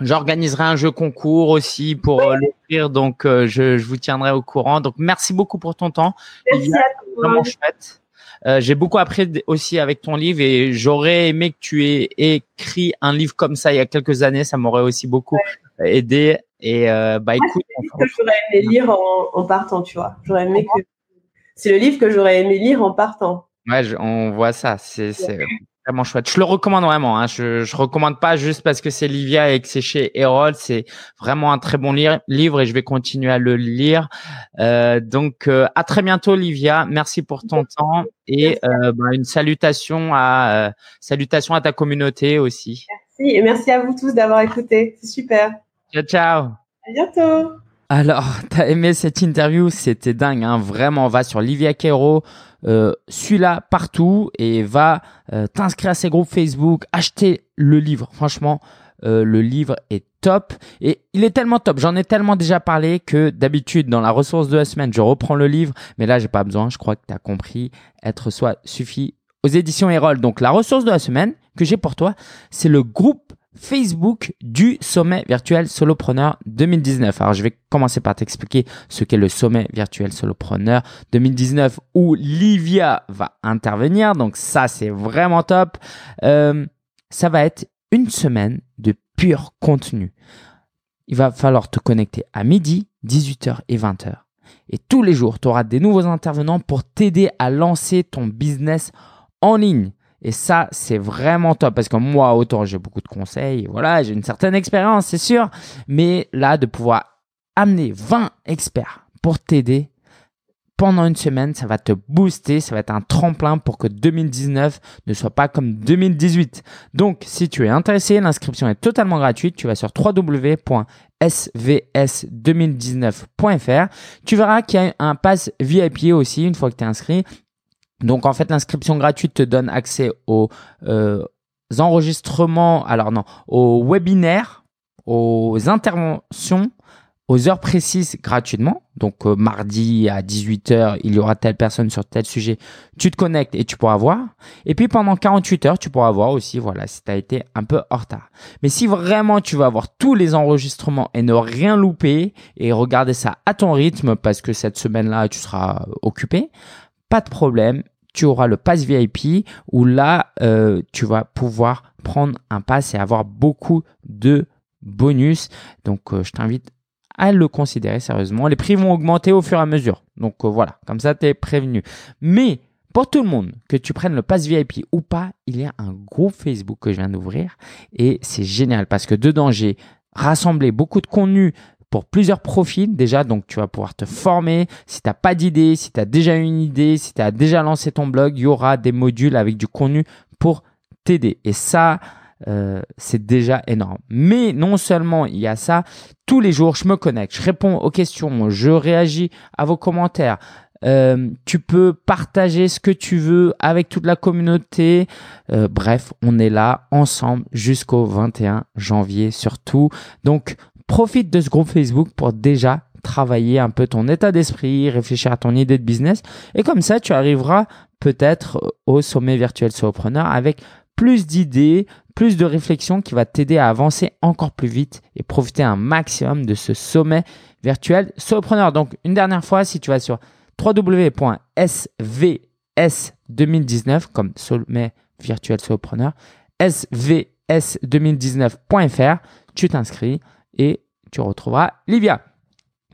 J'organiserai un jeu concours aussi pour l'offrir, donc je, je, vous tiendrai au courant. Donc merci beaucoup pour ton temps. Merci à toi. Vraiment chouette. Euh, j'ai beaucoup appris aussi avec ton livre et j'aurais aimé que tu aies écrit un livre comme ça il y a quelques années. Ça m'aurait aussi beaucoup aidé. Et euh, bah écoute, c'est que j'aurais aimé lire en, partant, tu vois. J'aurais aimé que c'est le livre que j'aurais aimé lire en partant. Ouais, on voit ça. C'est vraiment chouette. Je le recommande vraiment. Hein. Je, je recommande pas juste parce que c'est Livia et que c'est chez Erol. C'est vraiment un très bon livre et je vais continuer à le lire. Euh, donc euh, à très bientôt, Livia. Merci pour ton temps et euh, bah, une salutation à euh, salutation à ta communauté aussi. Merci et merci à vous tous d'avoir écouté. C'est super. Ciao ciao. À bientôt. Alors, t'as aimé cette interview, c'était dingue, hein vraiment. Va sur Livia Cairo, euh, suis-la partout et va euh, t'inscrire à ses groupes Facebook, acheter le livre. Franchement, euh, le livre est top et il est tellement top. J'en ai tellement déjà parlé que d'habitude dans la ressource de la semaine, je reprends le livre, mais là j'ai pas besoin. Je crois que tu as compris. Être soit suffit aux éditions Erol. Donc la ressource de la semaine que j'ai pour toi, c'est le groupe Facebook du sommet virtuel solopreneur 2019. Alors je vais commencer par t'expliquer ce qu'est le sommet virtuel solopreneur 2019 où Livia va intervenir. Donc ça c'est vraiment top. Euh, ça va être une semaine de pur contenu. Il va falloir te connecter à midi, 18h et 20h. Et tous les jours, tu auras des nouveaux intervenants pour t'aider à lancer ton business en ligne. Et ça, c'est vraiment top parce que moi, autant j'ai beaucoup de conseils, voilà, j'ai une certaine expérience, c'est sûr. Mais là, de pouvoir amener 20 experts pour t'aider pendant une semaine, ça va te booster, ça va être un tremplin pour que 2019 ne soit pas comme 2018. Donc, si tu es intéressé, l'inscription est totalement gratuite. Tu vas sur www.svs2019.fr. Tu verras qu'il y a un pass VIP aussi une fois que tu es inscrit. Donc en fait, l'inscription gratuite te donne accès aux euh, enregistrements, alors non, aux webinaires, aux interventions, aux heures précises gratuitement. Donc euh, mardi à 18h, il y aura telle personne sur tel sujet. Tu te connectes et tu pourras voir. Et puis pendant 48 heures, tu pourras voir aussi, voilà, si tu as été un peu en retard. Mais si vraiment tu veux avoir tous les enregistrements et ne rien louper et regarder ça à ton rythme parce que cette semaine-là, tu seras occupé, pas de problème, tu auras le pass VIP où là, euh, tu vas pouvoir prendre un pass et avoir beaucoup de bonus. Donc, euh, je t'invite à le considérer sérieusement. Les prix vont augmenter au fur et à mesure. Donc, euh, voilà, comme ça, tu es prévenu. Mais Pour tout le monde, que tu prennes le pass VIP ou pas, il y a un groupe Facebook que je viens d'ouvrir et c'est génial parce que dedans, j'ai rassemblé beaucoup de contenu pour plusieurs profils déjà, donc tu vas pouvoir te former. Si tu n'as pas d'idée, si tu as déjà une idée, si tu as déjà lancé ton blog, il y aura des modules avec du contenu pour t'aider. Et ça, euh, c'est déjà énorme. Mais non seulement il y a ça, tous les jours, je me connecte, je réponds aux questions, je réagis à vos commentaires. Euh, tu peux partager ce que tu veux avec toute la communauté. Euh, bref, on est là ensemble jusqu'au 21 janvier surtout. Donc, profite de ce groupe Facebook pour déjà travailler un peu ton état d'esprit, réfléchir à ton idée de business. Et comme ça, tu arriveras peut-être au sommet virtuel Solopreneur avec plus d'idées, plus de réflexions qui va t'aider à avancer encore plus vite et profiter un maximum de ce sommet virtuel Solopreneur. Donc, une dernière fois, si tu vas sur www.svs2019 comme sommet virtuel Solopreneur, svs2019.fr, tu t'inscris et tu retrouveras Livia.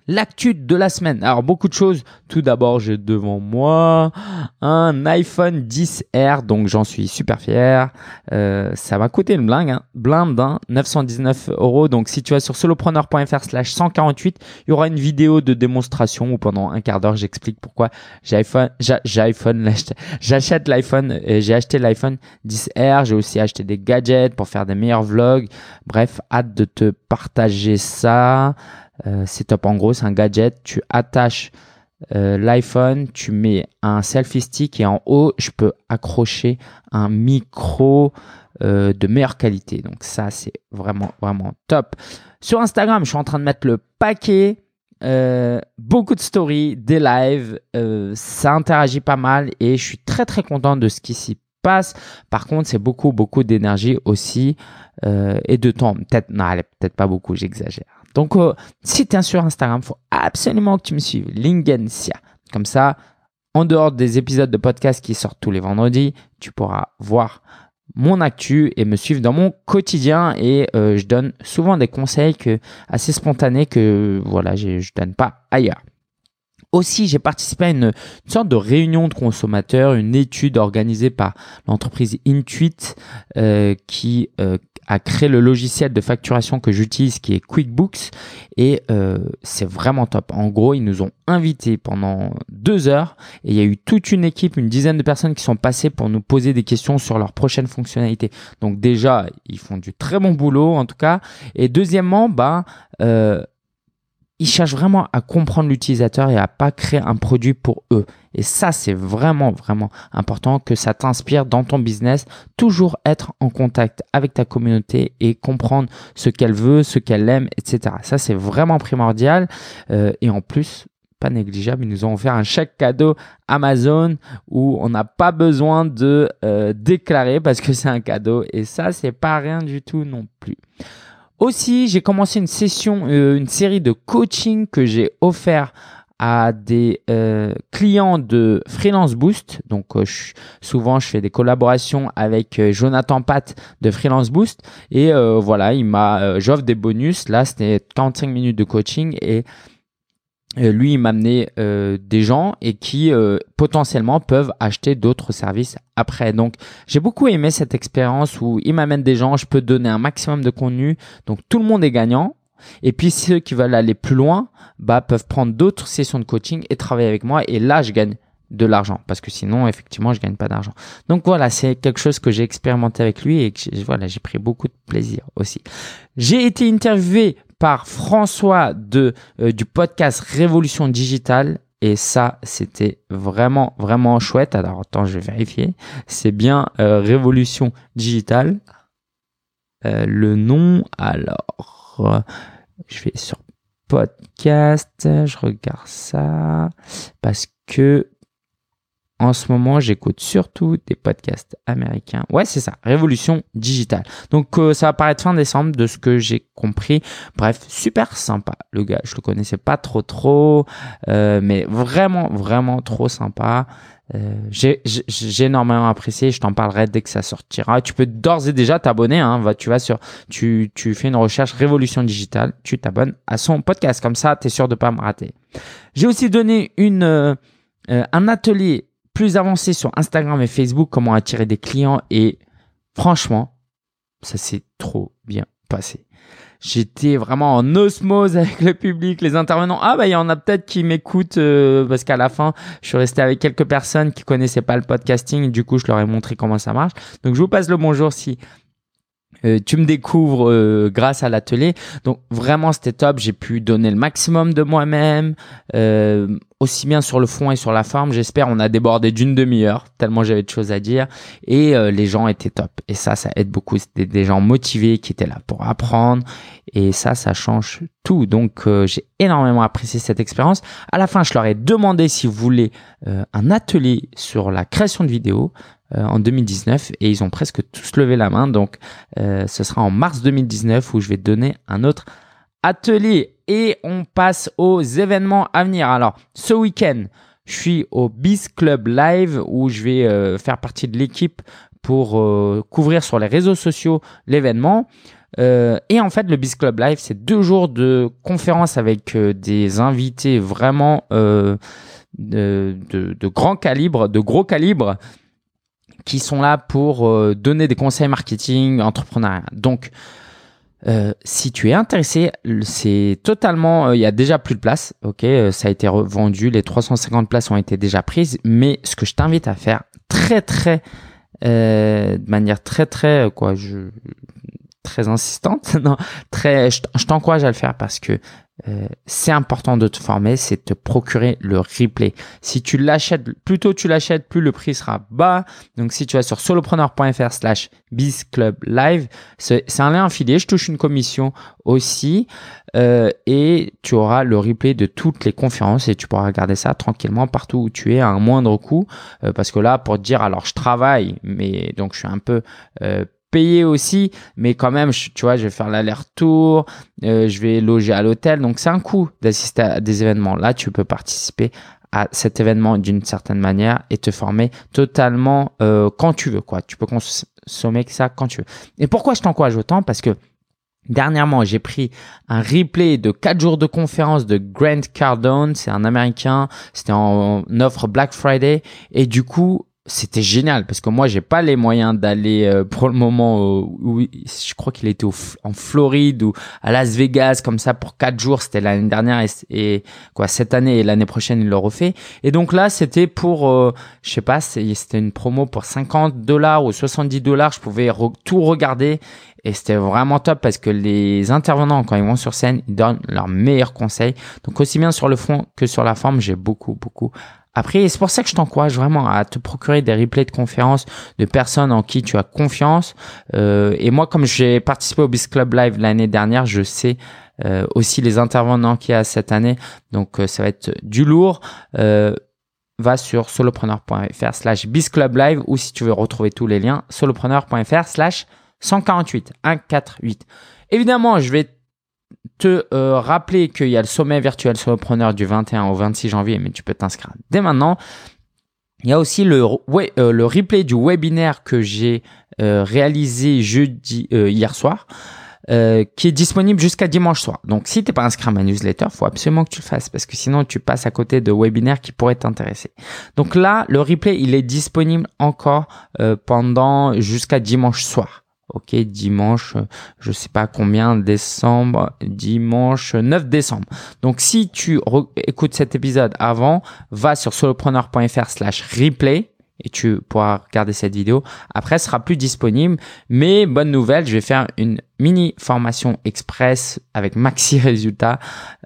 L'actu de la semaine. Alors beaucoup de choses. Tout d'abord, j'ai devant moi un iPhone 10R, donc j'en suis super fier. Euh, ça m'a coûté une blinde, hein, blinde, 919 hein, euros. Donc si tu vas sur solopreneur.fr/slash 148, il y aura une vidéo de démonstration où pendant un quart d'heure j'explique pourquoi j'ai iPhone, j'ai iPhone, j'achète l'iPhone, j'ai acheté l'iPhone 10R. J'ai aussi acheté des gadgets pour faire des meilleurs vlogs. Bref, hâte de te partager ça. Euh, c'est top. En gros, c'est un gadget. Tu attaches euh, l'iPhone, tu mets un selfie stick et en haut, je peux accrocher un micro euh, de meilleure qualité. Donc ça, c'est vraiment, vraiment top. Sur Instagram, je suis en train de mettre le paquet. beaucoup de stories, des lives, ça interagit pas mal et je suis très très content de ce qui s'y passe. Par contre, c'est beaucoup beaucoup d'énergie aussi et de temps. Peut-être, non, peut-être pas beaucoup, j'exagère. Donc, euh, si tu es sur Instagram, faut absolument que tu me suives, Lingencia. Comme ça, en dehors des épisodes de podcast qui sortent tous les vendredis, tu pourras voir mon actu et me suivre dans mon quotidien et euh, je donne souvent des conseils assez spontanés que voilà, je ne donne pas ailleurs. Aussi, j'ai participé à une, sorte de réunion de consommateurs, une étude organisée par l'entreprise Intuit euh, qui euh, a créé le logiciel de facturation que j'utilise qui est QuickBooks et euh, c'est vraiment top. En gros, ils nous ont invités pendant deux heures et il y a eu toute une équipe, une dizaine de personnes qui sont passées pour nous poser des questions sur leurs prochaines fonctionnalités. Donc déjà, ils font du très bon boulot en tout cas. Et deuxièmement, bah ils cherchent vraiment à comprendre l'utilisateur et à pas créer un produit pour eux. Et ça, c'est vraiment, vraiment important que ça t'inspire dans ton business. Toujours être en contact avec ta communauté et comprendre ce qu'elle veut, ce qu'elle aime, etc. Ça, c'est vraiment primordial. Euh, et en plus, pas négligeable, ils nous ont offert un chèque cadeau Amazon où on n'a pas besoin de euh, déclarer parce que c'est un cadeau. Et ça, c'est pas rien du tout non plus. Aussi, j'ai commencé une session, euh, une série de coaching que j'ai offert à des euh, clients de Freelance Boost. Donc euh, souvent je fais des collaborations avec Jonathan Pat de Freelance Boost et voilà, il m'a j'offre des bonus. Là, c'était 45 minutes de coaching et lui, il m'a amené euh, des gens et qui euh, potentiellement peuvent acheter d'autres services après. Donc, j'ai beaucoup aimé cette expérience où il m'amène des gens, je peux donner un maximum de contenu. Donc, tout le monde est gagnant. Et puis, ceux qui veulent aller plus loin, bah, peuvent prendre d'autres sessions de coaching et travailler avec moi. Et là, je gagne de l'argent parce que sinon, effectivement, je gagne pas d'argent. Donc voilà, c'est quelque chose que j'ai expérimenté avec lui et que voilà, j'ai pris beaucoup de plaisir aussi. J'ai été interviewé par François de, euh, du podcast Révolution Digitale. Et ça, c'était vraiment, vraiment chouette. Alors, attends, je vais vérifier. C'est bien euh, Révolution Digitale. Euh, le nom, alors, je vais sur podcast, je regarde ça. Parce que en ce moment, j'écoute surtout des podcasts américains. Ouais, c'est ça, Révolution digitale. Donc euh, ça va paraître fin décembre de ce que j'ai compris. Bref, super sympa. Le gars, je le connaissais pas trop trop, euh, mais vraiment vraiment trop sympa. Euh, j'ai énormément apprécié. Je t'en parlerai dès que ça sortira. Tu peux d'ores et déjà t'abonner. Hein. Tu vas sur, tu, tu fais une recherche Révolution digitale. Tu t'abonnes à son podcast. Comme ça, tu es sûr de pas me rater. J'ai aussi donné une, un atelier plus avancé sur Instagram et Facebook, comment attirer des clients et franchement, ça s'est trop bien passé. J'étais vraiment en osmose avec le public, les intervenants. Ah bah il y en a peut-être qui m'écoutent euh, parce qu'à la fin, je suis resté avec quelques personnes qui connaissaient pas le podcasting. Du coup, je leur ai montré comment ça marche. Donc je vous passe le bonjour si euh, tu me découvres euh, grâce à l'atelier. Donc vraiment c'était top. J'ai pu donner le maximum de moi-même, euh, aussi bien sur le fond et sur la forme. J'espère on a débordé d'une demi-heure tellement j'avais de choses à dire et les gens étaient top. Et ça, ça aide beaucoup. C'était des gens motivés qui étaient là pour apprendre et ça, ça change tout. Donc j'ai énormément apprécié cette expérience. À la fin, je leur ai demandé si vous voulez un atelier sur la création de vidéos. Euh, en 2019 et ils ont presque tous levé la main. Donc, euh, ce sera en mars 2019 où je vais donner un autre atelier. Et on passe aux événements à venir. Alors, ce week-end, je suis au Biz Club Live où je vais euh, faire partie de l'équipe pour couvrir sur les réseaux sociaux l'événement. et en fait, le Biz Club Live, c'est deux jours de conférence avec des invités vraiment de, de, de, grand calibre, de gros calibre qui sont là pour euh, donner des conseils marketing, entrepreneuriat. Donc, euh, si tu es intéressé, c'est totalement, euh, il y a déjà plus de place, ok, ça a été revendu, les 350 places ont été déjà prises, mais ce que je t'invite à faire, très très, de manière très très, quoi, je, très insistante, non, très, je t'encourage à le faire parce que euh, c'est important de te former, c'est de te procurer le replay. Si tu l'achètes, plus tôt tu l'achètes, plus le prix sera bas. Donc si tu vas sur solopreneur.fr slash bizclublive, c'est un lien affilié, je touche une commission aussi euh, et tu auras le replay de toutes les conférences et tu pourras regarder ça tranquillement partout où tu es à un moindre coût. Euh, parce que là, pour te dire, alors je travaille, mais donc je suis un peu payer aussi, mais quand même, tu vois, je vais faire l'aller-retour, euh, je vais loger à l'hôtel, donc c'est un coût d'assister à des événements. Là, tu peux participer à cet événement d'une certaine manière et te former totalement euh, quand tu veux, quoi. Tu peux consommer ça quand tu veux. Et pourquoi je t'encourage autant? Parce que Dernièrement, j'ai pris un replay de 4 jours de conférence de Grant Cardone, c'est un américain, c'était en offre Black Friday et du coup, c'était génial parce que moi j'ai pas les moyens d'aller euh, pour le moment où, je crois qu'il était en Floride ou à Las Vegas comme ça pour quatre jours. C'était l'année dernière et, quoi cette année et l'année prochaine il le refait. Et donc là c'était pour euh, je sais pas c'était une promo pour 50 dollars ou 70 dollars. Je pouvais tout regarder et c'était vraiment top parce que les intervenants quand ils vont sur scène ils donnent leurs meilleurs conseils. Donc aussi bien sur le fond que sur la forme j'ai beaucoup beaucoup après, c'est pour ça que je t'encourage vraiment à te procurer des replays de conférences de personnes en qui tu as confiance. Euh, et moi, comme j'ai participé au Biz Club Live l'année dernière, je sais euh, aussi les intervenants qu'il y a cette année. Donc, euh, ça va être du lourd. va sur solopreneur.fr slash Live ou si tu veux retrouver tous les liens, solopreneur.fr slash 148 148. Évidemment, je vais te euh, rappeler qu'il y a le sommet virtuel solopreneur du 21 au 26 janvier, mais tu peux t'inscrire dès maintenant. Il y a aussi le, euh, le replay du webinaire que j'ai euh, réalisé jeudi hier soir. qui est disponible jusqu'à dimanche soir. Donc, si t'es pas inscrit à ma newsletter, faut absolument que tu le fasses parce que sinon tu passes à côté de webinaires qui pourraient t'intéresser. Donc là, le replay, il est disponible encore pendant jusqu'à dimanche soir. Ok, dimanche, je sais pas combien, décembre, dimanche 9 décembre. Donc si tu écoutes cet épisode avant, va sur solopreneur.fr slash replay et tu pourras regarder cette vidéo. Après, ce sera plus disponible. Mais bonne nouvelle, je vais faire une mini formation express avec maxi résultats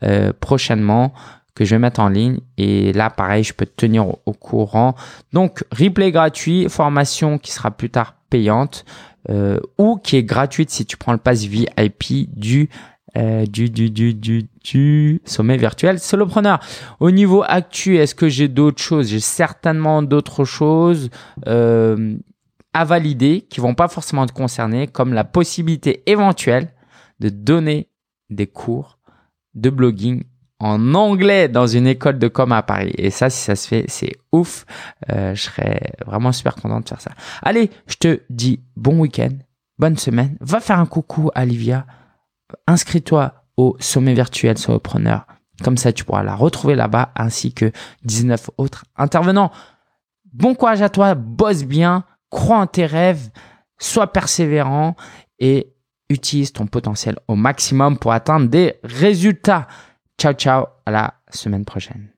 euh, prochainement que je vais mettre en ligne. Et là, pareil, je peux te tenir au courant. Donc, replay gratuit, formation qui sera plus tard payante. Euh, ou qui est gratuite si tu prends le pass VIP du euh, du, du, du, du, du sommet virtuel solopreneur. Au niveau actu, est-ce que j'ai d'autres choses? J'ai certainement d'autres choses euh, à valider qui vont pas forcément te concerner, comme la possibilité éventuelle de donner des cours de blogging en anglais dans une école de com à Paris. Et ça, si ça se fait, c'est ouf. Euh, je serais vraiment super content de faire ça. Allez, je te dis bon week-end, bonne semaine. Va faire un coucou à Livia. Inscris-toi au sommet virtuel Solopreneur. Comme ça, tu pourras la retrouver là-bas ainsi que 19 autres intervenants. Bon courage à toi, bosse bien, crois en tes rêves, sois persévérant et utilise ton potentiel au maximum pour atteindre des résultats. Ciao ciao, à la semaine prochaine.